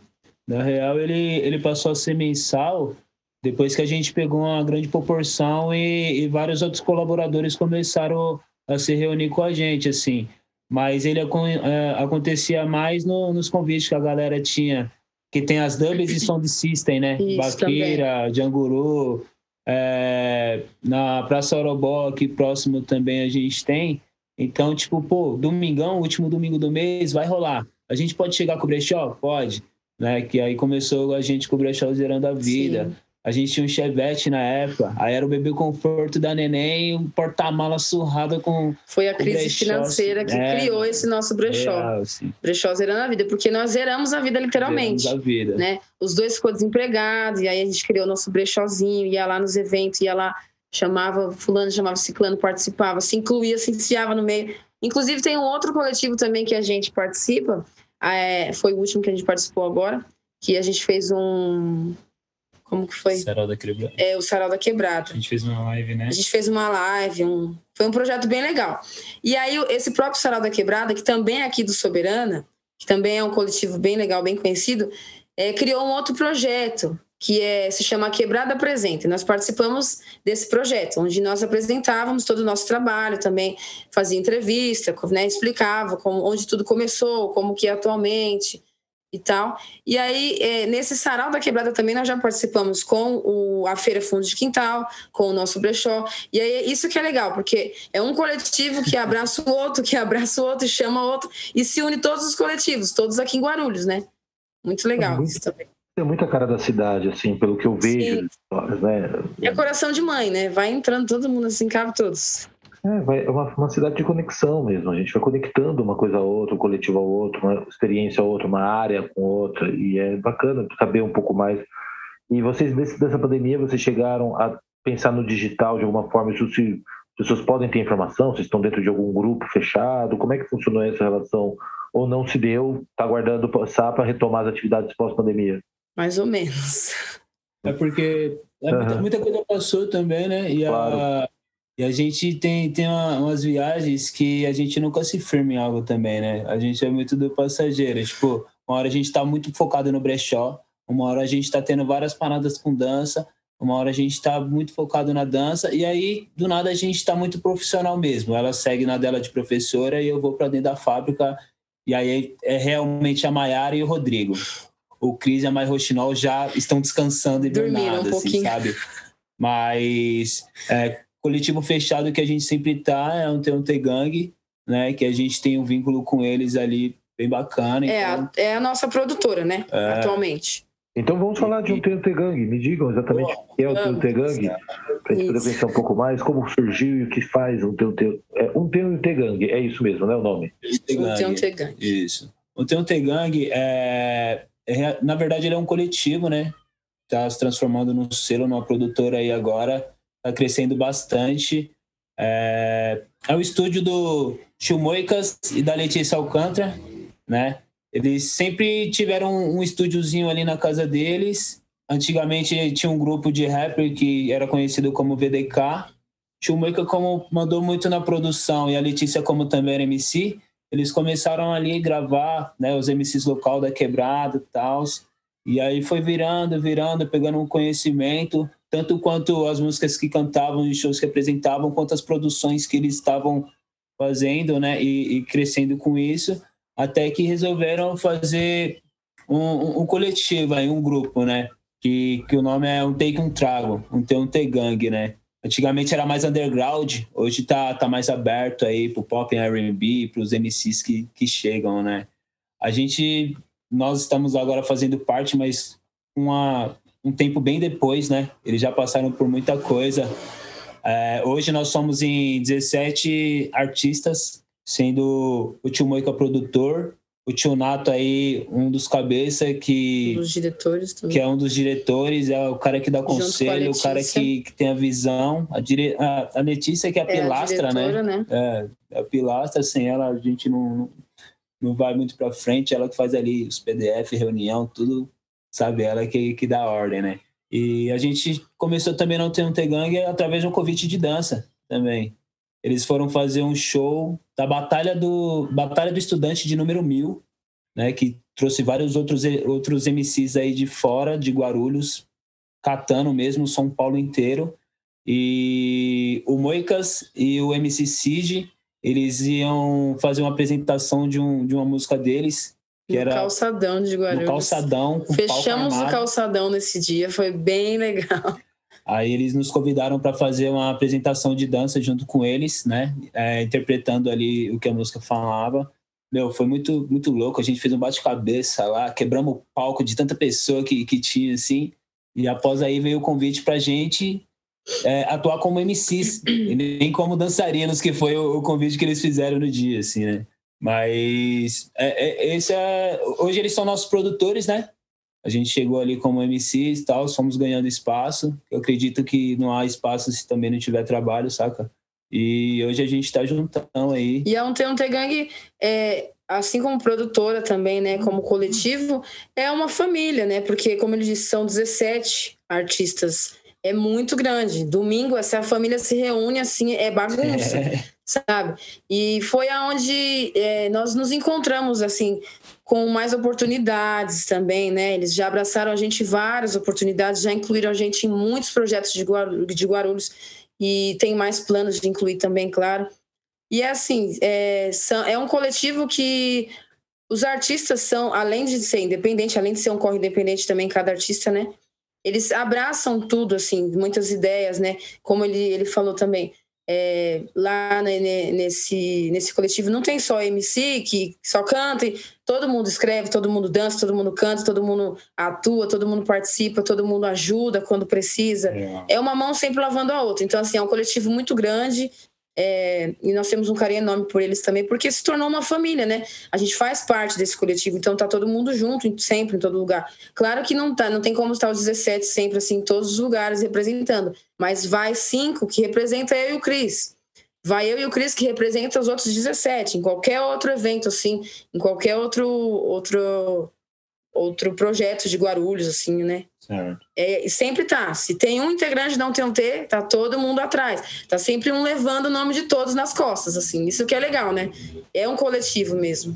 Na real, ele, ele passou a ser mensal depois que a gente pegou uma grande proporção e, e vários outros colaboradores começaram a se reunir com a gente, assim. Mas ele é, acontecia mais no, nos convites que a galera tinha, que tem as dubs e sound system, né? Isso Baqueira, Janguru, é, na Praça Orobó, aqui próximo também a gente tem. Então, tipo, pô, domingão, último domingo do mês, vai rolar. A gente pode chegar com o brechó? Pode. Né? Que aí começou a gente com o brechó zerando a vida. Sim. A gente tinha um Chevette na época, aí era o bebê conforto da neném, um porta-mala surrado com. Foi a crise brechó, financeira que é, criou esse nosso brechó. Real, brechó zerando a vida, porque nós zeramos a vida literalmente. Zeramos a vida. Né? Os dois ficou desempregados, e aí a gente criou nosso brechózinho, ia lá nos eventos, ia lá, chamava fulano, chamava ciclano, participava, se incluía, se enfiava no meio. Inclusive tem um outro coletivo também que a gente participa, é, foi o último que a gente participou agora, que a gente fez um como que foi? Sarau da Quebrada. É, o Sarau da Quebrada. A gente fez uma live, né? A gente fez uma live, um... foi um projeto bem legal. E aí, esse próprio Sarau da Quebrada, que também é aqui do Soberana, que também é um coletivo bem legal, bem conhecido, é, criou um outro projeto, que é, se chama Quebrada Presente. Nós participamos desse projeto, onde nós apresentávamos todo o nosso trabalho, também fazia entrevista, né, explicava como, onde tudo começou, como que é atualmente, e tal. E aí, é, nesse sarau da quebrada também, nós já participamos com o, a Feira Fundo de Quintal, com o nosso brechó. E aí, isso que é legal, porque é um coletivo que abraça o outro, que abraça o outro, e chama o outro, e se une todos os coletivos, todos aqui em Guarulhos, né? Muito legal é muito, isso também. Tem muita cara da cidade, assim, pelo que eu vejo. Né? É coração de mãe, né? Vai entrando todo mundo assim, cabe todos. É, vai, é uma, uma, cidade de conexão mesmo. A gente vai conectando uma coisa a outra, um coletivo ao outro, uma experiência a outra, uma área com outra. E é bacana saber um pouco mais. E vocês, desse, dessa pandemia, vocês chegaram a pensar no digital de alguma forma? Isso se, as pessoas podem ter informação? Vocês estão dentro de algum grupo fechado? Como é que funcionou essa relação? Ou não se deu? Está aguardando passar para retomar as atividades pós-pandemia? Mais ou menos. É porque é muita, muita, coisa passou também, né? E claro. a e a gente tem, tem uma, umas viagens que a gente nunca se firma em algo também, né? A gente é muito do passageiro. Tipo, uma hora a gente tá muito focado no brechó, uma hora a gente tá tendo várias paradas com dança, uma hora a gente tá muito focado na dança, e aí, do nada, a gente tá muito profissional mesmo. Ela segue na dela de professora e eu vou para dentro da fábrica, e aí é realmente a Maiara e o Rodrigo. O Cris e a Mai Rochinol já estão descansando e dormindo, um assim, sabe? Mas é, coletivo fechado que a gente sempre tá é um T1T Gang, né? Que a gente tem um vínculo com eles ali bem bacana. É, então... a, é a nossa produtora, né? É... Atualmente. Então vamos falar de um TNT Gang. Me digam exatamente o que é o TNT Gang, para a gente poder pensar um pouco mais como surgiu e o que faz um TNT, é, um TNT Gang. É isso mesmo, né? O nome? Um TNT Gang. Isso. O TNT Gang é, é, na verdade, ele é um coletivo, né? Está se transformando num selo, numa produtora aí agora está crescendo bastante. É, é o estúdio do Chumoicas e da Letícia Alcântara, né? Eles sempre tiveram um estúdiozinho ali na casa deles. Antigamente tinha um grupo de rapper que era conhecido como VDK. Chumoica como mandou muito na produção e a Letícia como também era MC, eles começaram ali a gravar, né, os MCs local da quebrada e tal. E aí foi virando, virando, pegando um conhecimento tanto quanto as músicas que cantavam e shows que apresentavam, quanto as produções que eles estavam fazendo, né, e, e crescendo com isso, até que resolveram fazer um, um, coletivo aí, um grupo, né, que, que o nome é um Take um Trago, um T um Gang, né. Antigamente era mais underground, hoje tá, tá mais aberto aí pro pop e R&B, pros MCs que, que chegam, né. A gente, nós estamos agora fazendo parte, mas uma um tempo bem depois, né? Eles já passaram por muita coisa. É, hoje nós somos em 17 artistas, sendo o Tio Moica produtor, o tio Nato aí, um dos cabeças que. Um dos diretores também. Que é um dos diretores, é o cara que dá conselho, o cara que, que tem a visão. A, dire... a, a Letícia, que é a é pilastra, a né? né? É, a pilastra, sem ela a gente não, não vai muito para frente. Ela que faz ali os PDF, reunião, tudo, sabe? Ela que, que dá ordem, né? E a gente começou também não ter um T-Gang através de um convite de dança também. Eles foram fazer um show da Batalha do Batalha do Estudante de número mil, né, que trouxe vários outros outros MCs aí de fora de Guarulhos, catando mesmo São Paulo inteiro. E o Moicas e o MC Cid, eles iam fazer uma apresentação de, um, de uma música deles, que no era calçadão de Guarulhos. No calçadão. Fechamos o calçadão nesse dia, foi bem legal. Aí eles nos convidaram para fazer uma apresentação de dança junto com eles, né? É, interpretando ali o que a música falava. Meu, foi muito, muito louco. A gente fez um bate-cabeça lá, quebramos o palco de tanta pessoa que, que tinha, assim. E após aí veio o convite pra gente é, atuar como MCs, e nem como dançarinos, que foi o, o, convite que eles fizeram no dia, assim, né? Mas é, é, esse é, hoje eles são nossos produtores, né? A gente chegou ali como MCs e tal, fomos ganhando espaço. Eu acredito que não há espaço se também não tiver trabalho, saca? E hoje a gente tá juntão aí. E a Unte Unte Gang, é, assim como produtora também, né, como coletivo, é uma família, né? Porque, como ele disse, são 17 artistas. É muito grande. Domingo, essa família se reúne assim, é bagunça, é. sabe? E foi aonde é, nós nos encontramos, assim, com mais oportunidades também, né? Eles já abraçaram a gente várias oportunidades, já incluíram a gente em muitos projetos de Guarulhos, de Guarulhos e tem mais planos de incluir também, claro. E é assim, é, são, é um coletivo que os artistas são, além de ser independente, além de ser um corre independente também, cada artista, né? Eles abraçam tudo, assim, muitas ideias, né? Como ele, ele falou também, é, lá nesse, nesse coletivo não tem só MC que só canta, todo mundo escreve, todo mundo dança, todo mundo canta, todo mundo atua, todo mundo participa, todo mundo ajuda quando precisa. É, é uma mão sempre lavando a outra. Então, assim, é um coletivo muito grande é, e nós temos um carinho enorme por eles também, porque se tornou uma família, né? A gente faz parte desse coletivo, então tá todo mundo junto, sempre, em todo lugar. Claro que não tá, não tem como estar os 17 sempre assim, em todos os lugares representando, mas vai cinco que representa eu e o Cris. Vai eu e o Cris que representa os outros 17, em qualquer outro evento, assim, em qualquer outro, outro outro projeto de Guarulhos, assim, né? Certo. É, sempre tá. Se tem um integrante não tem um T, tá todo mundo atrás. Tá sempre um levando o nome de todos nas costas, assim. Isso que é legal, né? É um coletivo mesmo.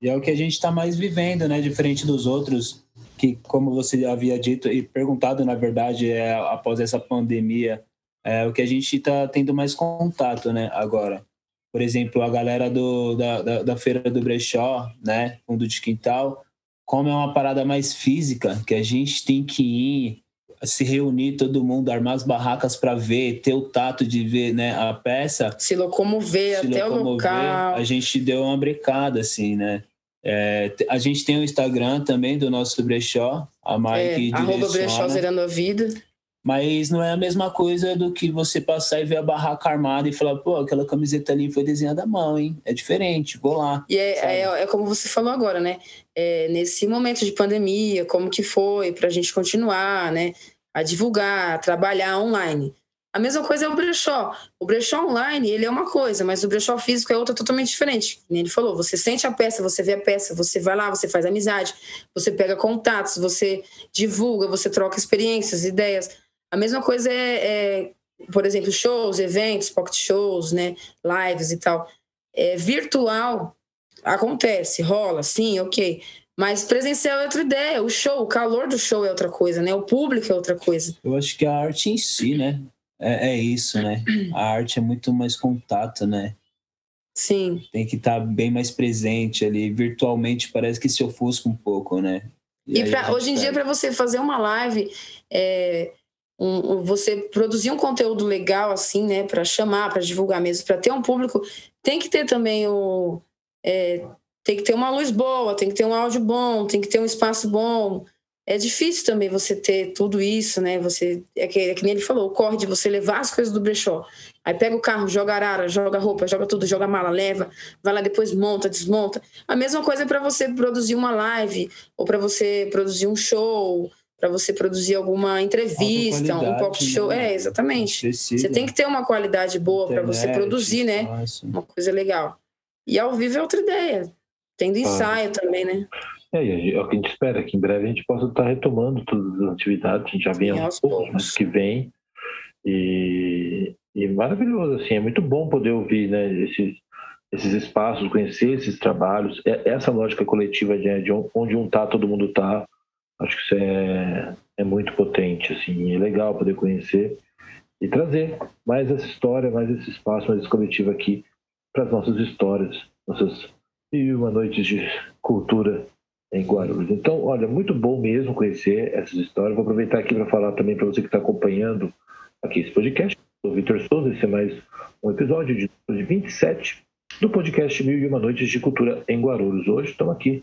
E é o que a gente está mais vivendo, né? Diferente dos outros, que, como você havia dito e perguntado, na verdade, é, após essa pandemia, é o que a gente está tendo mais contato, né? Agora. Por exemplo, a galera do, da, da, da Feira do Brechó, né? Fundo de Quintal, como é uma parada mais física, que a gente tem que ir se reunir todo mundo, armar as barracas para ver, ter o tato de ver né, a peça. Se locomover se até locomover, o local. A gente deu uma brecada, assim, né? É, a gente tem o Instagram também do nosso brechó, a Mike é, arroba brechó zerando a vida. Mas não é a mesma coisa do que você passar e ver a barraca armada e falar, pô, aquela camiseta ali foi desenhada à mão, hein? É diferente, vou lá. E é, é, é, como você falou agora, né? É, nesse momento de pandemia, como que foi para a gente continuar, né? A divulgar, a trabalhar online. A mesma coisa é o brechó. O brechó online, ele é uma coisa, mas o brechó físico é outra totalmente diferente. Ele falou, você sente a peça, você vê a peça, você vai lá, você faz amizade, você pega contatos, você divulga, você troca experiências, ideias. A mesma coisa é, é por exemplo, shows, eventos, pocket shows, né, lives e tal. É, virtual acontece, rola, sim, ok. Mas presencial é outra ideia. O show, o calor do show é outra coisa, né? O público é outra coisa. Eu acho que a arte em si, né? É, é isso, né? A arte é muito mais contato, né? Sim. Tem que estar tá bem mais presente ali. Virtualmente parece que se ofusca um pouco, né? E, e pra, hoje em dia, para você fazer uma live, é, um, você produzir um conteúdo legal assim, né, para chamar, para divulgar mesmo, para ter um público, tem que ter também o é, tem que ter uma luz boa, tem que ter um áudio bom, tem que ter um espaço bom, é difícil também você ter tudo isso, né? Você é que, é que nem ele falou, corre de você levar as coisas do brechó. Aí pega o carro, joga arara, joga roupa, joga tudo, joga mala, leva, vai lá depois monta, desmonta. A mesma coisa é para você produzir uma live ou para você produzir um show, para você produzir alguma entrevista, um pop show. Né? É, exatamente. Precisa. Você tem que ter uma qualidade boa para você produzir, né? Uma coisa legal. E ao vivo é outra ideia. Tendo ensaio ah. também, né? É, é o que a gente espera, que em breve a gente possa estar retomando todas as atividades, a gente já vem aos poucos, que vem. E, e maravilhoso, assim, é muito bom poder ouvir né, esses, esses espaços, conhecer esses trabalhos, é, essa lógica coletiva de, de onde um tá, todo mundo tá, acho que isso é, é muito potente, assim, é legal poder conhecer e trazer mais essa história, mais esse espaço, mais esse coletivo aqui para as nossas histórias, nossas e uma noites de cultura em Guarulhos. Então, olha, muito bom mesmo conhecer essas histórias. Vou aproveitar aqui para falar também para você que está acompanhando aqui esse podcast. Sou Vitor Souza, esse é mais um episódio de 27 do podcast Mil e Uma Noites de Cultura em Guarulhos. Hoje estamos aqui,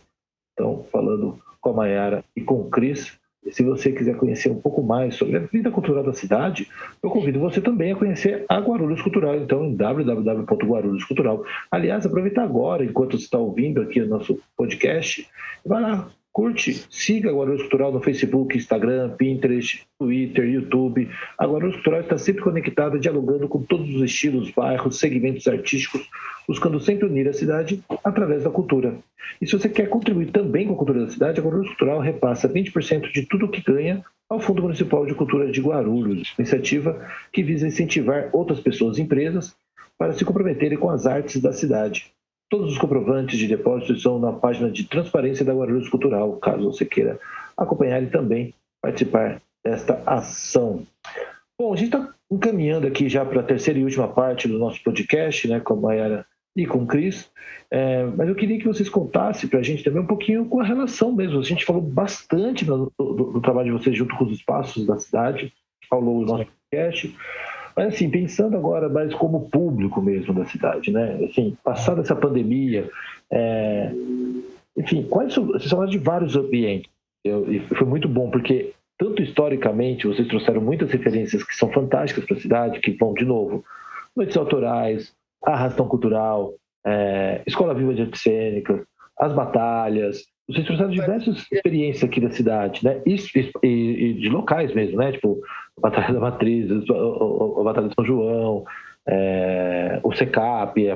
então, falando com a Mayara e com o Cris se você quiser conhecer um pouco mais sobre a vida cultural da cidade, eu convido você também a conhecer a Guarulhos Cultural, então em www.guarulhoscultural. Aliás, aproveita agora, enquanto você está ouvindo aqui o nosso podcast, vai lá, curte, siga Guarulhos Cultural no Facebook, Instagram, Pinterest, Twitter, YouTube. A Guarulhos Cultural está sempre conectada, dialogando com todos os estilos, bairros, segmentos artísticos, buscando sempre unir a cidade através da cultura. E se você quer contribuir também com a cultura da cidade, a Guarulhos Cultural repassa 20% de tudo o que ganha ao Fundo Municipal de Cultura de Guarulhos, iniciativa que visa incentivar outras pessoas e empresas para se comprometerem com as artes da cidade. Todos os comprovantes de depósito estão na página de transparência da Guarulhos Cultural, caso você queira acompanhar e também participar desta ação. Bom, a gente está encaminhando aqui já para a terceira e última parte do nosso podcast, né, com a Mayara e com o Cris. É, mas eu queria que vocês contassem para a gente também um pouquinho com a relação mesmo. A gente falou bastante do, do, do, trabalho de vocês junto com os espaços da cidade ao longo do nosso podcast. Mas assim, pensando agora mais como público mesmo da cidade, né? Assim, passada essa pandemia, é... enfim, quais são, vocês falaram de vários ambientes. Eu, e foi muito bom, porque tanto historicamente vocês trouxeram muitas referências que são fantásticas para a cidade, que vão, de novo, noites autorais, arrastão cultural, é, escola viva de artes cênicas, as batalhas. Vocês trouxeram diversas experiências aqui da cidade, né? E, e, e, de locais mesmo, né? Tipo, Batalha da Matriz, a, Batalha de São João, é, o SECAP, a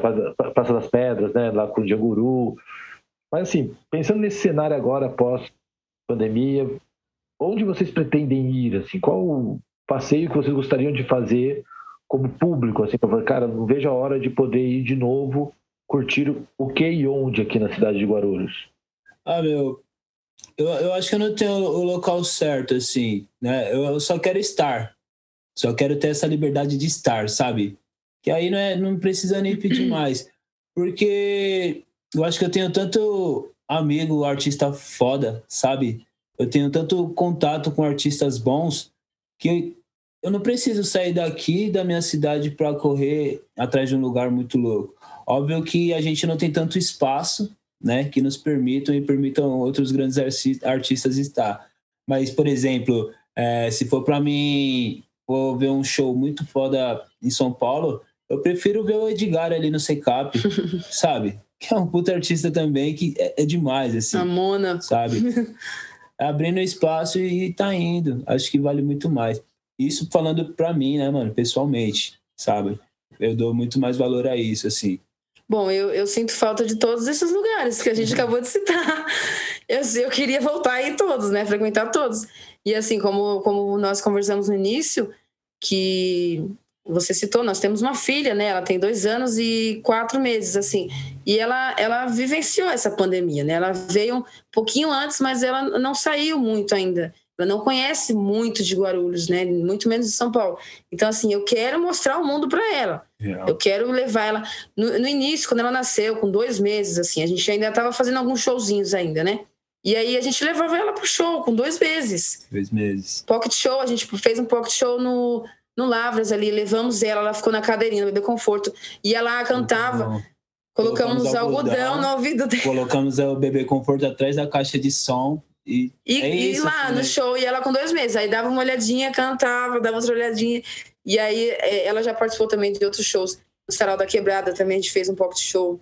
Praça das Pedras, né? Lá com o Dianguru. Mas, assim, pensando nesse cenário agora, pós-pandemia, onde vocês pretendem ir? Assim, qual o passeio que vocês gostariam de fazer como público, assim, para cara, não vejo a hora de poder ir de novo curtir o que e onde aqui na cidade de Guarulhos. Ah, meu, eu, eu acho que eu não tenho o local certo, assim, né? Eu, eu só quero estar, só quero ter essa liberdade de estar, sabe? Que aí não, é, não precisa nem pedir mais, porque eu acho que eu tenho tanto amigo, artista foda, sabe? Eu tenho tanto contato com artistas bons que eu não preciso sair daqui da minha cidade para correr atrás de um lugar muito louco. Óbvio que a gente não tem tanto espaço, né, que nos permitam e permitam outros grandes artistas estar. Mas, por exemplo, é, se for para mim vou ver um show muito foda em São Paulo, eu prefiro ver o Edgar ali no Secap, sabe? Que é um puta artista também que é, é demais, assim. A Mona. Sabe? Abrindo espaço e tá indo. Acho que vale muito mais. Isso falando pra mim, né, mano, pessoalmente, sabe? Eu dou muito mais valor a isso, assim. Bom, eu, eu sinto falta de todos esses lugares que a gente acabou de citar. Eu, eu queria voltar aí todos, né? Frequentar todos. E assim, como, como nós conversamos no início, que você citou, nós temos uma filha, né? Ela tem dois anos e quatro meses, assim. E ela, ela vivenciou essa pandemia, né? Ela veio um pouquinho antes, mas ela não saiu muito ainda. Ela não conhece muito de Guarulhos, né? Muito menos de São Paulo. Então, assim, eu quero mostrar o mundo para ela. Yeah. Eu quero levar ela. No, no, início, quando ela nasceu, com dois meses, assim, a gente ainda estava fazendo alguns showzinhos ainda, né? E aí a gente levava ela pro show com dois meses. Dois meses. Pocket show, a gente fez um pocket show no, no Lavras ali, levamos ela, ela ficou na cadeirinha, no bebê conforto. E ela cantava. Colocamos, colocamos algodão, algodão, no ouvido dela. Colocamos o bebê conforto atrás da caixa de som E, e, é e lá assim, no né? show, e ela com dois meses. Aí dava uma olhadinha, cantava, dava outra olhadinha. E aí é, ela já participou também de outros shows. No Sarau da Quebrada também a gente fez um pouco de show.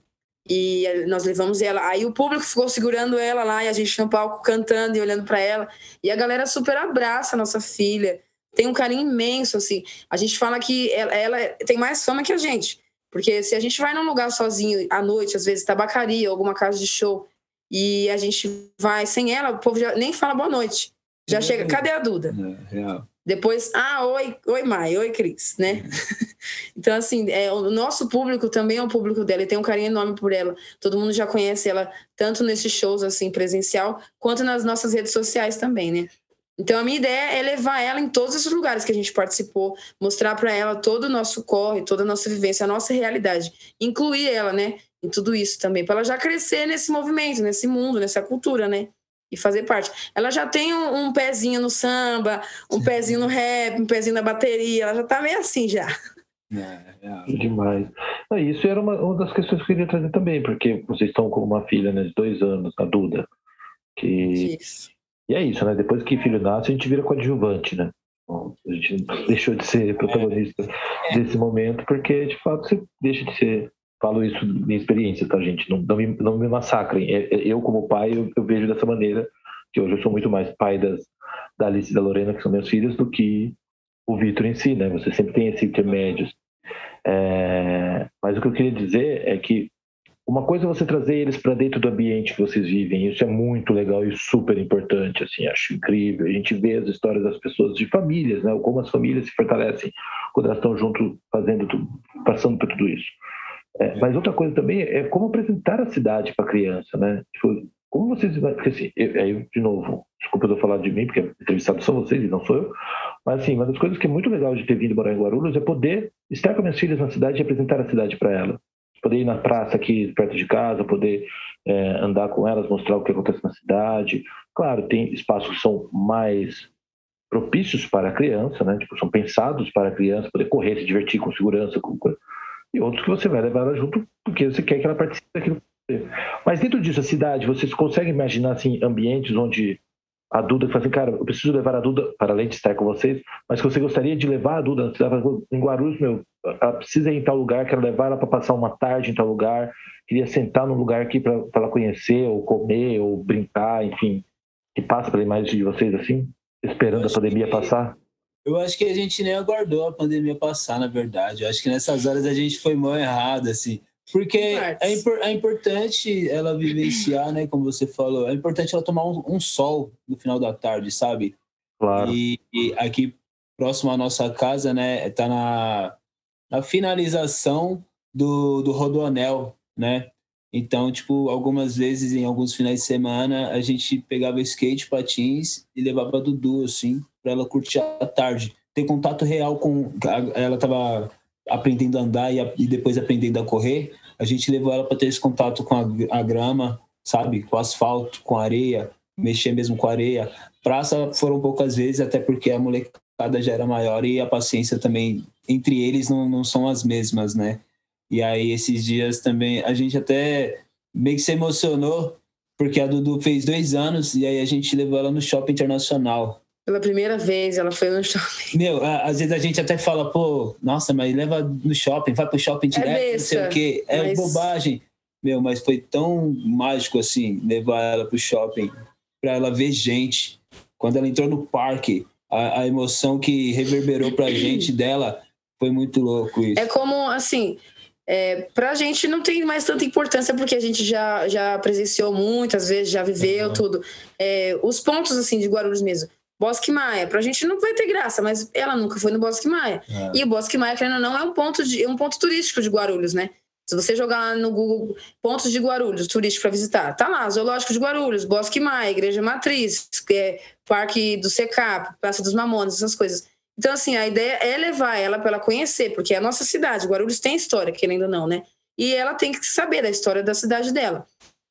E nós levamos ela. Aí o público ficou segurando ela lá e a gente no palco cantando e olhando para ela. E a galera super abraça a nossa filha. Tem um carinho imenso, assim. A gente fala que ela, ela tem mais fama que a gente. Porque se a gente vai num lugar sozinho à noite, às vezes tabacaria, alguma casa de show, e a gente vai sem ela, o povo já nem fala boa noite. Já É chega, cadê a Duda? É, real. Depois, ah, oi, oi, Mai, oi, Cris, né? então, assim, é, o nosso público também é um público dela e tem um carinho enorme por ela. Todo mundo já conhece ela, tanto nesses shows, assim, presencial, quanto nas nossas redes sociais também, né? Então, a minha ideia é levar ela em todos esses lugares que a gente participou, mostrar para ela todo o nosso corre, toda a nossa vivência, a nossa realidade. Incluir ela, né, em tudo isso também, para ela já crescer nesse movimento, nesse mundo, nessa cultura, né? E fazer parte. Ela já tem um, um pezinho no samba, um pezinho no rap, um pezinho na bateria, ela já tá meio assim já. É, real. Demais. Ah, Isso era uma, uma das questões que eu queria trazer também, porque vocês estão com uma filha né, de dois anos, a Duda. Que... Isso. E é isso, né? Depois que filho nasce, a gente vira coadjuvante, né? A gente deixou de ser protagonista desse momento, porque de fato você deixa de ser. Falo isso de minha experiência, tá, gente? Não, não, me, não me massacrem. É- é- Eu, como pai, eu, eu vejo dessa maneira, que hoje eu sou muito mais pai das, da Alice e da Lorena, que são meus filhos, do que o Vitor em si, né? Você sempre tem esse intermédio. É, mas o que eu queria dizer é que uma coisa é você trazer eles para dentro do ambiente que vocês vivem. Isso é muito legal e super importante, assim, acho incrível. A gente vê as histórias das pessoas de famílias, né? Como as famílias se fortalecem quando elas estão junto fazendo passando por tudo isso. É, mas outra coisa também é como apresentar a cidade para a criança, né? Tipo, como vocês, porque assim, aí de novo, desculpa eu falar de mim, porque entrevistados são vocês e não sou eu, mas assim, uma das coisas que é muito legal de ter vindo morar em Guarulhos é poder estar com minhas filhas na cidade e apresentar a cidade para elas poder ir na praça aqui perto de casa, poder é, andar com elas, mostrar o que acontece na cidade. Claro, tem espaços que são mais propícios para a criança, né? Tipo, são pensados para a criança poder correr, se divertir com segurança, com. E outros que você vai levar ela junto porque você quer que ela participe daquilo. que você- Mas dentro disso, a cidade, vocês conseguem imaginar assim ambientes onde a Duda fala assim, cara, eu preciso levar a Duda para além de estar com vocês, mas que você gostaria de levar a Duda em Guarulhos, meu, ela precisa ir em tal lugar, quero levar ela para passar uma tarde em tal lugar, queria sentar num lugar aqui para ela conhecer, ou comer, ou brincar, enfim, que passa pela imagem de vocês assim, esperando a pandemia que- passar. Eu acho que a gente nem aguardou a pandemia passar, na verdade. Eu acho que nessas horas a gente foi mal errado, assim. Porque é, impor- é importante ela vivenciar, né? Como você falou, é importante ela tomar um, um sol no final da tarde, sabe? Claro. E, e aqui próximo à nossa casa, né? Tá na, na finalização do, do Rodoanel, né? Então, tipo, algumas vezes, em alguns finais de semana, a gente pegava skate, patins e levava Dudu, assim, pra ela curtir a tarde. Ter contato real com. Ela tava aprendendo a andar e, a- e depois aprendendo a correr. A gente levou ela para ter esse contato com a, a grama, sabe? Com asfalto, com areia, mexer mesmo com areia. Praça foram poucas vezes, até porque a molecada já era maior e a paciência também entre eles não, não são as mesmas, né? E aí, esses dias também, a gente até meio que se emocionou, porque a Dudu fez dois anos e aí a gente levou ela no shopping internacional. Pela primeira vez, ela foi no shopping. Meu, a- às vezes a gente até fala, pô, nossa, mas leva no shopping, vai pro shopping direto, não sei besta, o quê. É mas- bobagem. Meu, mas foi tão mágico assim, levar ela pro shopping, pra ela ver gente. Quando ela entrou no parque, a, a emoção que reverberou pra gente dela foi muito louco isso. É como, assim, é, pra gente não tem mais tanta importância, porque a gente já, já presenciou muitas vezes, já viveu Uhum. tudo. É, os pontos, assim, de Guarulhos mesmo. Bosque Maia, pra gente não vai ter graça, mas ela nunca foi no Bosque Maia. É. E o Bosque Maia, querendo ou não, é um ponto, de, é um ponto turístico de Guarulhos, né? Se você jogar no Google pontos de Guarulhos, turístico para visitar, tá lá, Zoológico de Guarulhos, Bosque Maia, Igreja Matriz, que é Parque do Secap, Praça dos Mamonas, essas coisas. Então, assim, a ideia é levar ela para ela conhecer, porque é a nossa cidade, Guarulhos tem história, querendo ou não, né? E ela tem que saber da história da cidade dela.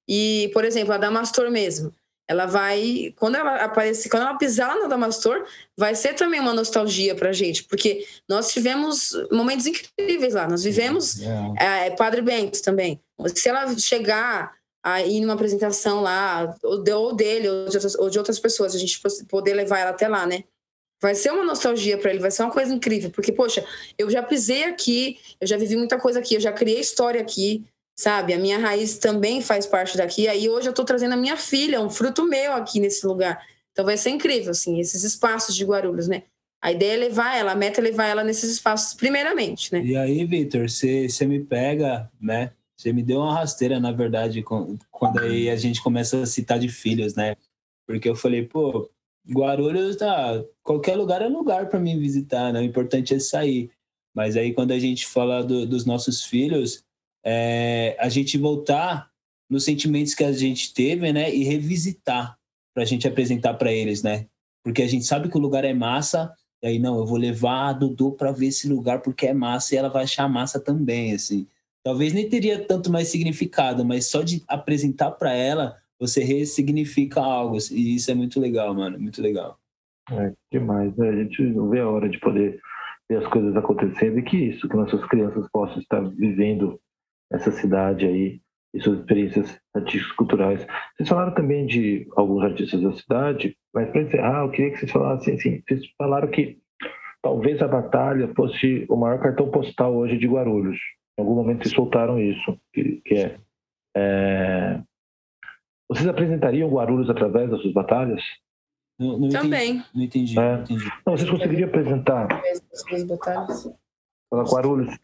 E, por exemplo, a Damastor mesmo. Ela vai, quando ela aparecer, quando ela pisar lá na Damastor, vai ser também uma nostalgia pra gente, porque nós tivemos momentos incríveis lá. Nós vivemos É. é, Padre Bento também. Se ela chegar a ir numa apresentação lá, ou dele, ou de, outras, ou de outras pessoas, a gente poder levar ela até lá, né? Vai ser uma nostalgia para ele, vai ser uma coisa incrível, porque, poxa, eu já pisei aqui, eu já vivi muita coisa aqui, eu já criei história aqui, sabe? A minha raiz também faz parte daqui, aí hoje eu tô trazendo a minha filha, um fruto meu aqui nesse lugar. Então vai ser incrível, assim, esses espaços de Guarulhos, né? A ideia é levar ela, a meta é levar ela nesses espaços primeiramente, né? E aí, Vitor, você me pega, né? Você me deu uma rasteira, na verdade, quando aí a gente começa a citar de filhos, né? Porque eu falei, pô, Guarulhos, tá, qualquer lugar é lugar para mim visitar, né? O importante é sair. Mas aí quando a gente fala do, dos nossos filhos, é, a gente voltar nos sentimentos que a gente teve, né? E revisitar para a gente apresentar para eles, né? Porque a gente sabe que o lugar é massa, e aí não, eu vou levar a Dudu para ver esse lugar porque é massa e ela vai achar massa também, assim. Talvez nem teria tanto mais significado, mas só de apresentar para ela você ressignifica algo. E isso é muito legal, mano. Muito legal. É demais. Né? A gente não vê a hora de poder ver as coisas acontecendo e que isso, que nossas crianças possam estar vivendo essa cidade aí e suas experiências artísticas culturais. Vocês falaram também de alguns artistas da cidade, mas para encerrar, eu queria que vocês falassem assim, vocês falaram que talvez a batalha fosse o maior cartão postal hoje de Guarulhos. Em algum momento vocês soltaram isso, que, que é, é vocês apresentariam Guarulhos através das suas batalhas? Não, não Também. Entendi, não entendi. É. Não, entendi. não vocês conseguiriam apresentar. As batalhas. Guarulhos.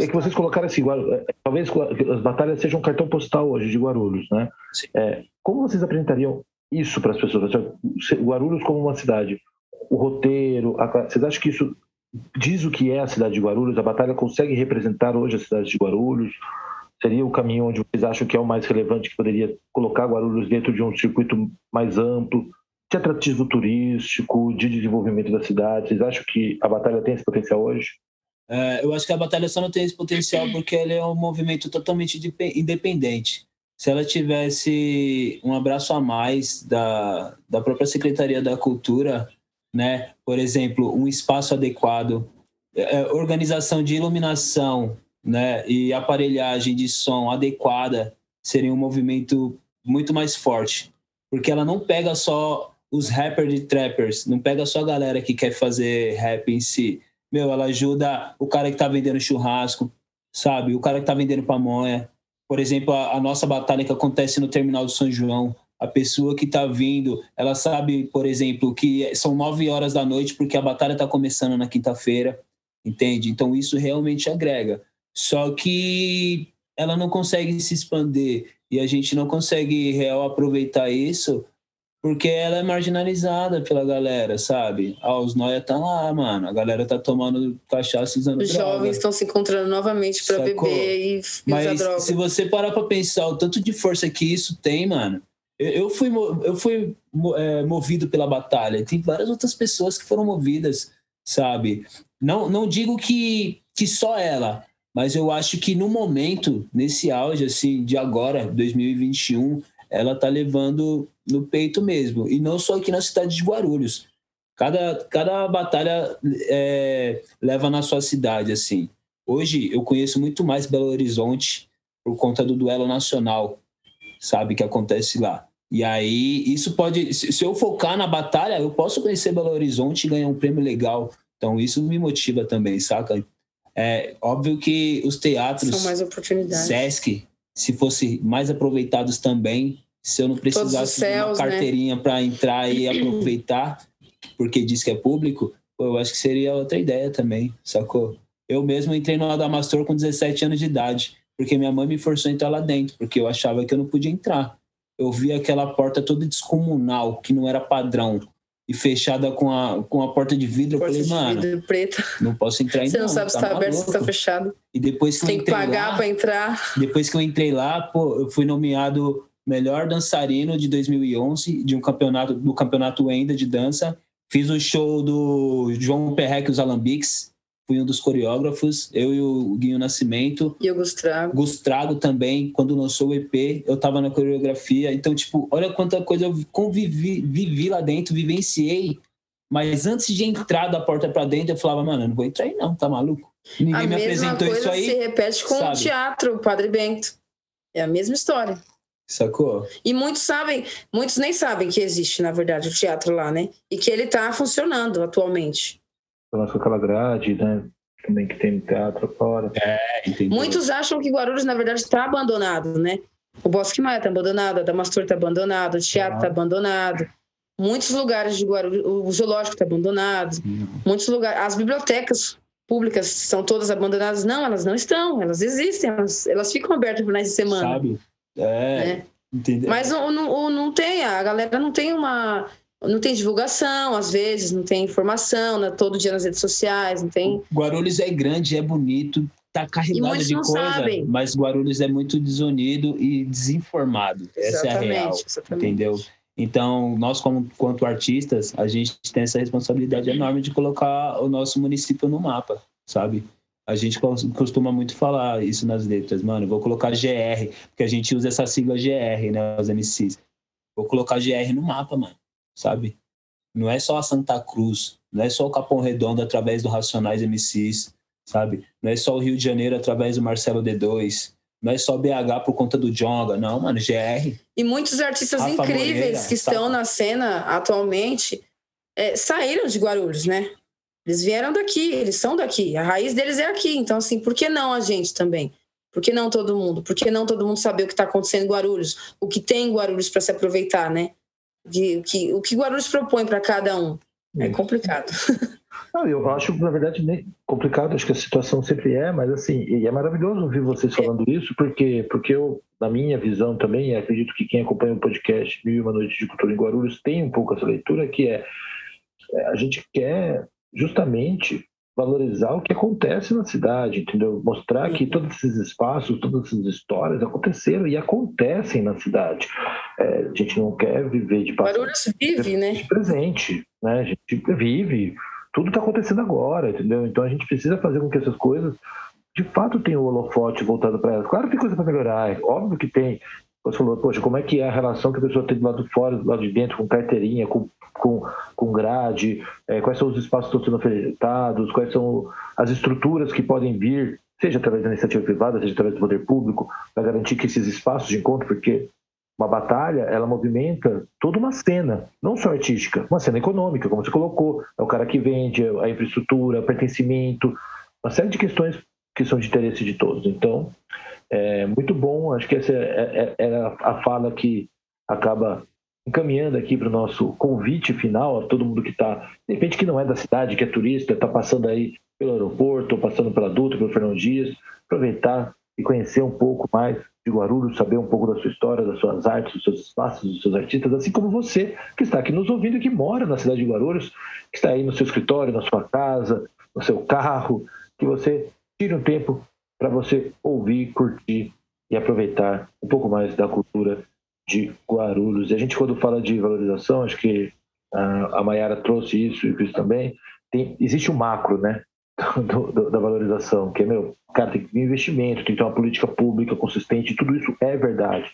É que vocês colocaram assim, é, talvez as batalhas sejam um cartão postal hoje de Guarulhos, né? É, como vocês apresentariam isso para as pessoas? Guarulhos como uma cidade, o roteiro, a, vocês acham que isso diz o que é a cidade de Guarulhos? A batalha consegue representar hoje a cidade de Guarulhos? seria o caminho onde vocês acham que é o mais relevante, que poderia colocar Guarulhos dentro de um circuito mais amplo, de atrativo turístico, de desenvolvimento da cidade? Vocês acham que a Batalha tem esse potencial hoje? É, eu acho que a Batalha só não tem esse potencial porque ela é um movimento totalmente independente. Se ela tivesse um abraço a mais da, da própria Secretaria da Cultura, né? por exemplo, um espaço adequado, é, organização de iluminação, né, e aparelhagem de som adequada seria um movimento muito mais forte, porque ela não pega só os rappers e trappers, não pega só a galera que quer fazer rap em si. Meu, ela ajuda o cara que tá vendendo churrasco, sabe? O cara que tá vendendo pamonha. Por exemplo, a, a nossa batalha que acontece no terminal do São João, a pessoa que está vindo, ela sabe, por exemplo, que são nove horas da noite porque a batalha está começando na quinta-feira, entende? Então isso realmente agrega. Só que ela não consegue se expandir e a gente não consegue real aproveitar isso porque ela é marginalizada pela galera, sabe? Ah, os noia tá lá, mano. A galera tá tomando cachaça usando Os droga. jovens estão se encontrando novamente para beber e, e Mas usar droga. se você parar para pensar o tanto de força que isso tem, mano. Eu, eu fui, eu fui é, movido pela batalha. Tem várias outras pessoas que foram movidas, sabe? Não, não digo que, que só ela, mas eu acho que no momento, nesse auge assim de agora, 2021, ela tá levando no peito mesmo. E não só aqui na cidade de Guarulhos. Cada, cada batalha é, leva na sua cidade, assim. Hoje eu conheço muito mais Belo Horizonte por conta do duelo nacional, sabe, que acontece lá. E aí, isso pode. Se eu focar na batalha, eu posso conhecer Belo Horizonte e ganhar um prêmio legal. Então, isso me motiva também, saca? É óbvio que os teatros, São mais oportunidades. Sesc, se fosse mais aproveitados também, se eu não precisasse céus, de uma né? carteirinha né? para entrar e aproveitar, porque diz que é público, eu acho que seria outra ideia também, sacou? Eu mesmo entrei no Adamastor com 17 anos de idade, porque minha mãe me forçou a entrar lá dentro, porque eu achava que eu não podia entrar. Eu vi aquela porta toda descomunal, que não era padrão e fechada com a, com a porta de vidro. Porta eu falei, mano, vidro preta. não posso entrar Você não, sabe se tá, tá aberto ou se tá fechado. E depois que Você eu tem que pagar pra entrar. Depois que eu entrei lá, pô, eu fui nomeado melhor dançarino de 2011 de um campeonato do campeonato Enda de dança. Fiz o show do João Perrec os Alambiques fui um dos coreógrafos, eu e o Guinho Nascimento. E o Gustrago. Gustrago também, quando lançou o EP, eu tava na coreografia. Então, tipo, olha quanta coisa eu convivi, vivi lá dentro, vivenciei. Mas antes de entrar da porta para dentro, eu falava, mano, eu não vou entrar aí não, tá maluco? Ninguém a me apresentou isso aí. Mesma coisa se repete com sabe? o teatro, o Padre Bento. É a mesma história. Sacou? E muitos sabem, muitos nem sabem que existe, na verdade, o teatro lá, né? E que ele tá funcionando atualmente. Nossa, aquela grade, né? Também que tem teatro fora. É, entendi. Muitos acham que Guarulhos, na verdade, está abandonado, né? O Bosque Maia está abandonado, a Damastor está abandonado, o teatro está Ah. abandonado. Muitos lugares de Guarulhos, o zoológico está abandonado. Muitos lugares, as bibliotecas públicas são todas abandonadas. Não, elas não estão, elas existem, elas, elas ficam abertas por finais de semana. Sabe? É, né? entendeu? Mas não, não, não tem, a galera não tem uma. Não tem divulgação, às vezes, não tem informação né, todo dia nas redes sociais, não tem. Guarulhos é grande, é bonito, tá carregado de coisa, sabem. mas Guarulhos é muito desunido e desinformado. Essa é a real, exatamente. entendeu? Então, nós, como, quanto artistas, a gente tem essa responsabilidade enorme de colocar o nosso município no mapa, sabe? A gente cos- costuma muito falar isso nas letras, mano. Vou colocar GR, porque a gente usa essa sigla GR, né? Os MCs. Vou colocar GR no mapa, mano, sabe? Não é só a Santa Cruz, não é só o Capão Redondo através do Racionais MCs, sabe? Não é só o Rio de Janeiro através do Marcelo D2, não é só BH por conta do Jonga, não, mano, GR. E muitos artistas Rafa incríveis Moreira, que estão sabe? na cena atualmente é, saíram de Guarulhos, né? Eles vieram daqui, eles são daqui. A raiz deles é aqui. Então, assim, por que não a gente também? Por que não todo mundo? Por que não todo mundo saber o que está acontecendo em Guarulhos? O que tem em Guarulhos para se aproveitar, né? O que, o que, Guarulhos propõe para cada um? É complicado. Não, eu acho, na verdade, nem complicado, acho que a situação sempre é, mas assim, e é maravilhoso ouvir vocês falando isso, porque, porque eu, na minha visão também, acredito que quem acompanha o podcast Mil e Uma Noites de Cultura em Guarulhos tem um pouco essa leitura, que é, é, a gente quer justamente valorizar o que acontece na cidade, entendeu? Mostrar que todos esses espaços, todas essas histórias aconteceram e acontecem na cidade. É, a gente não quer viver de passado Guarulhos vive, né? presente, né? A gente vive, tudo está acontecendo agora, entendeu? Então a gente precisa fazer com que essas coisas, de fato, tenham o holofote voltado para elas. Claro que tem coisa para melhorar, é óbvio que tem. Você falou, poxa, como é que é a relação que a pessoa tem do lado de fora, do lado de dentro, com carteirinha, com, com, com grade, é, quais são os espaços que estão sendo ofertados, quais são as estruturas que podem vir, seja através da iniciativa privada, seja através do poder público, para garantir que esses espaços de encontro, porque uma batalha, ela movimenta toda uma cena, não só artística, uma cena econômica, como você colocou. É o cara que vende, a infraestrutura, o pertencimento, uma série de questões que são de interesse de todos. Então, é muito bom. Acho que essa é, é, é a fala que acaba encaminhando aqui para o nosso convite final a todo mundo que está, de repente que não é da cidade, que é turista, está passando aí pelo aeroporto, passando pela Dutra, pelo Fernão Dias, aproveitar e conhecer um pouco mais de Guarulhos, saber um pouco da sua história, das suas artes, dos seus espaços, dos seus artistas, assim como você que está aqui nos ouvindo e que mora na cidade de Guarulhos, que está aí no seu escritório, na sua casa, no seu carro, que você tire um tempo para você ouvir, curtir e aproveitar um pouco mais da cultura de Guarulhos. E a gente, quando fala de valorização, acho que a, a Mayara trouxe isso e o Cris também, tem, existe o macro, né? Do, do, da valorização, que é, meu, cara, tem que ter investimento, tem que ter uma política pública consistente, tudo isso é verdade.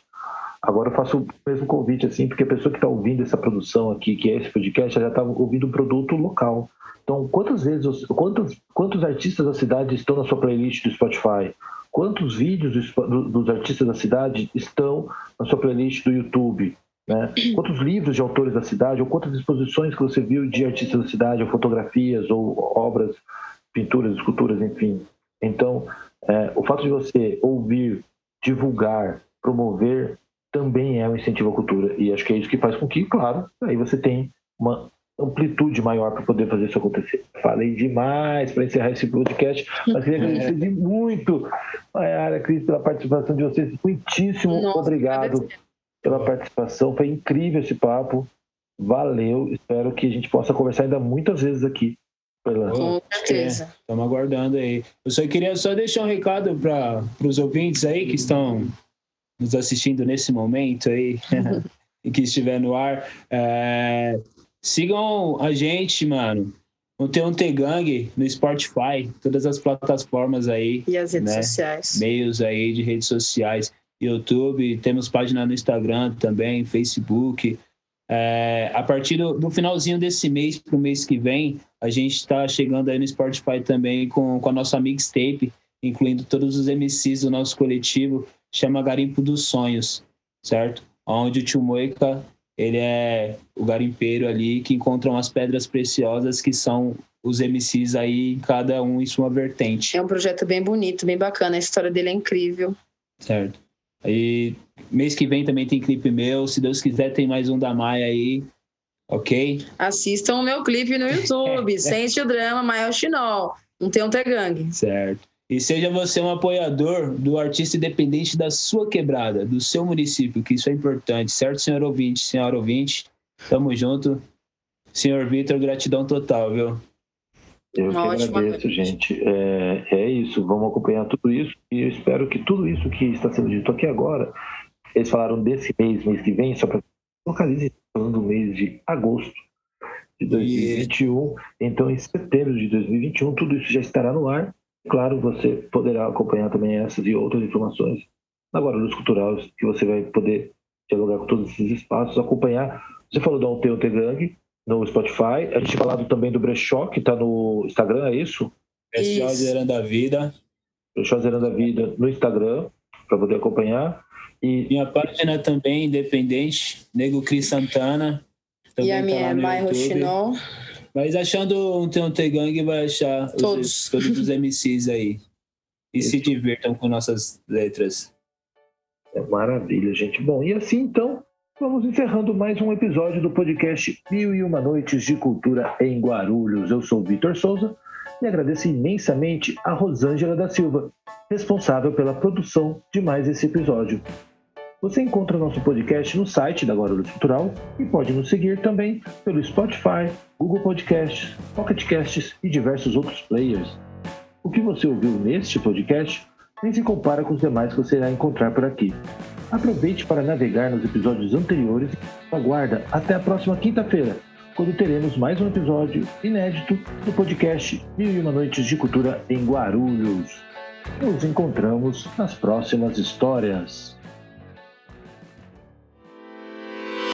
Agora eu faço o mesmo convite, assim, porque a pessoa que está ouvindo essa produção aqui, que é esse podcast, já está ouvindo um produto local. Então, quantas vezes, quantos, quantos artistas da cidade estão na sua playlist do Spotify? Quantos vídeos dos, dos artistas da cidade estão na sua playlist do YouTube? Né? Quantos livros de autores da cidade, ou quantas exposições que você viu de artistas da cidade, ou fotografias, ou obras, pinturas, esculturas, enfim. Então, é, o fato de você ouvir, divulgar, promover, também é um incentivo à cultura. E acho que é isso que faz com que, claro, aí você tem uma amplitude maior para poder fazer isso acontecer. Falei demais para encerrar esse podcast, mas queria agradecer muito, Mayara, Cris, pela participação de vocês. Muitíssimo Nossa, obrigado pela participação. Foi incrível esse papo. Valeu. Espero que a gente possa conversar ainda muitas vezes aqui. Pela... Com certeza. Estamos aguardando aí. Eu só queria só deixar um recado para os ouvintes aí que estão nos assistindo nesse momento aí e que estiver no ar. É, sigam a gente, mano. No T1T Gang, no Spotify, todas as plataformas aí, E as redes Né? sociais. meios aí de redes sociais, YouTube, temos página no Instagram também, Facebook. É, a partir do, do finalzinho desse mês para o mês que vem, a gente está chegando aí no Spotify também com, com a nossa mixtape, incluindo todos os MCs do nosso coletivo, chama Garimpo dos Sonhos. certo? Onde o tio Moica, ele é o garimpeiro ali que encontra umas pedras preciosas que são os MCs aí, cada um em sua vertente. É um projeto bem bonito, bem bacana. A história dele é incrível. Certo. Aí, mês que vem também tem clipe meu. Se Deus quiser, tem mais um da Maia aí. Ok? Assistam o meu clipe no YouTube. Sente o drama, Maia Chinol. Não tem um Tegang. Certo. E seja você um apoiador do artista independente da sua quebrada, do seu município, que isso é importante, certo, senhor ouvinte, senhora ouvinte? Tamo junto. Senhor Vitor, gratidão total, viu? Eu que agradeço, gente. É, é isso, vamos acompanhar tudo isso e eu espero que tudo isso que está sendo dito aqui agora, eles falaram desse mês, mês que vem, só para localize falando do mês de agosto de 2021. Então, em setembro de 2021, tudo isso já estará no ar. Claro, você poderá acompanhar também essas e outras informações na Guarulhos Cultural, que você vai poder dialogar com todos esses espaços, acompanhar. Você falou do Alteu Gang, no Spotify. A gente falado também do Brechó, que está no Instagram, é isso? Brechó Zerando a Vida. Brechó Zerando a Vida no Instagram, para poder acompanhar. E... Minha página também, independente, Nego Cris Santana. E a tá minha é Bairro Chinol. Mas achando um Teonte Gang, vai achar todos os, todos os MCs aí. E se divirtam com nossas letras. É maravilha, gente. Bom, e assim então, Vamos encerrando mais um episódio do podcast Mil e Uma Noites de Cultura em Guarulhos. Eu sou Vitor Souza e agradeço imensamente a Rosângela da Silva, responsável pela produção de mais esse episódio. Você encontra nosso podcast no site da Guarulhos Cultural e pode nos seguir também pelo Spotify, Google Podcasts, Pocket Casts e diversos outros players. O que você ouviu neste podcast nem se compara com os demais que você irá encontrar por aqui. Aproveite para navegar nos episódios anteriores e aguarda até a próxima quinta-feira, quando teremos mais um episódio inédito do podcast Mil e Uma Noites de Cultura em Guarulhos. Nos encontramos nas próximas histórias.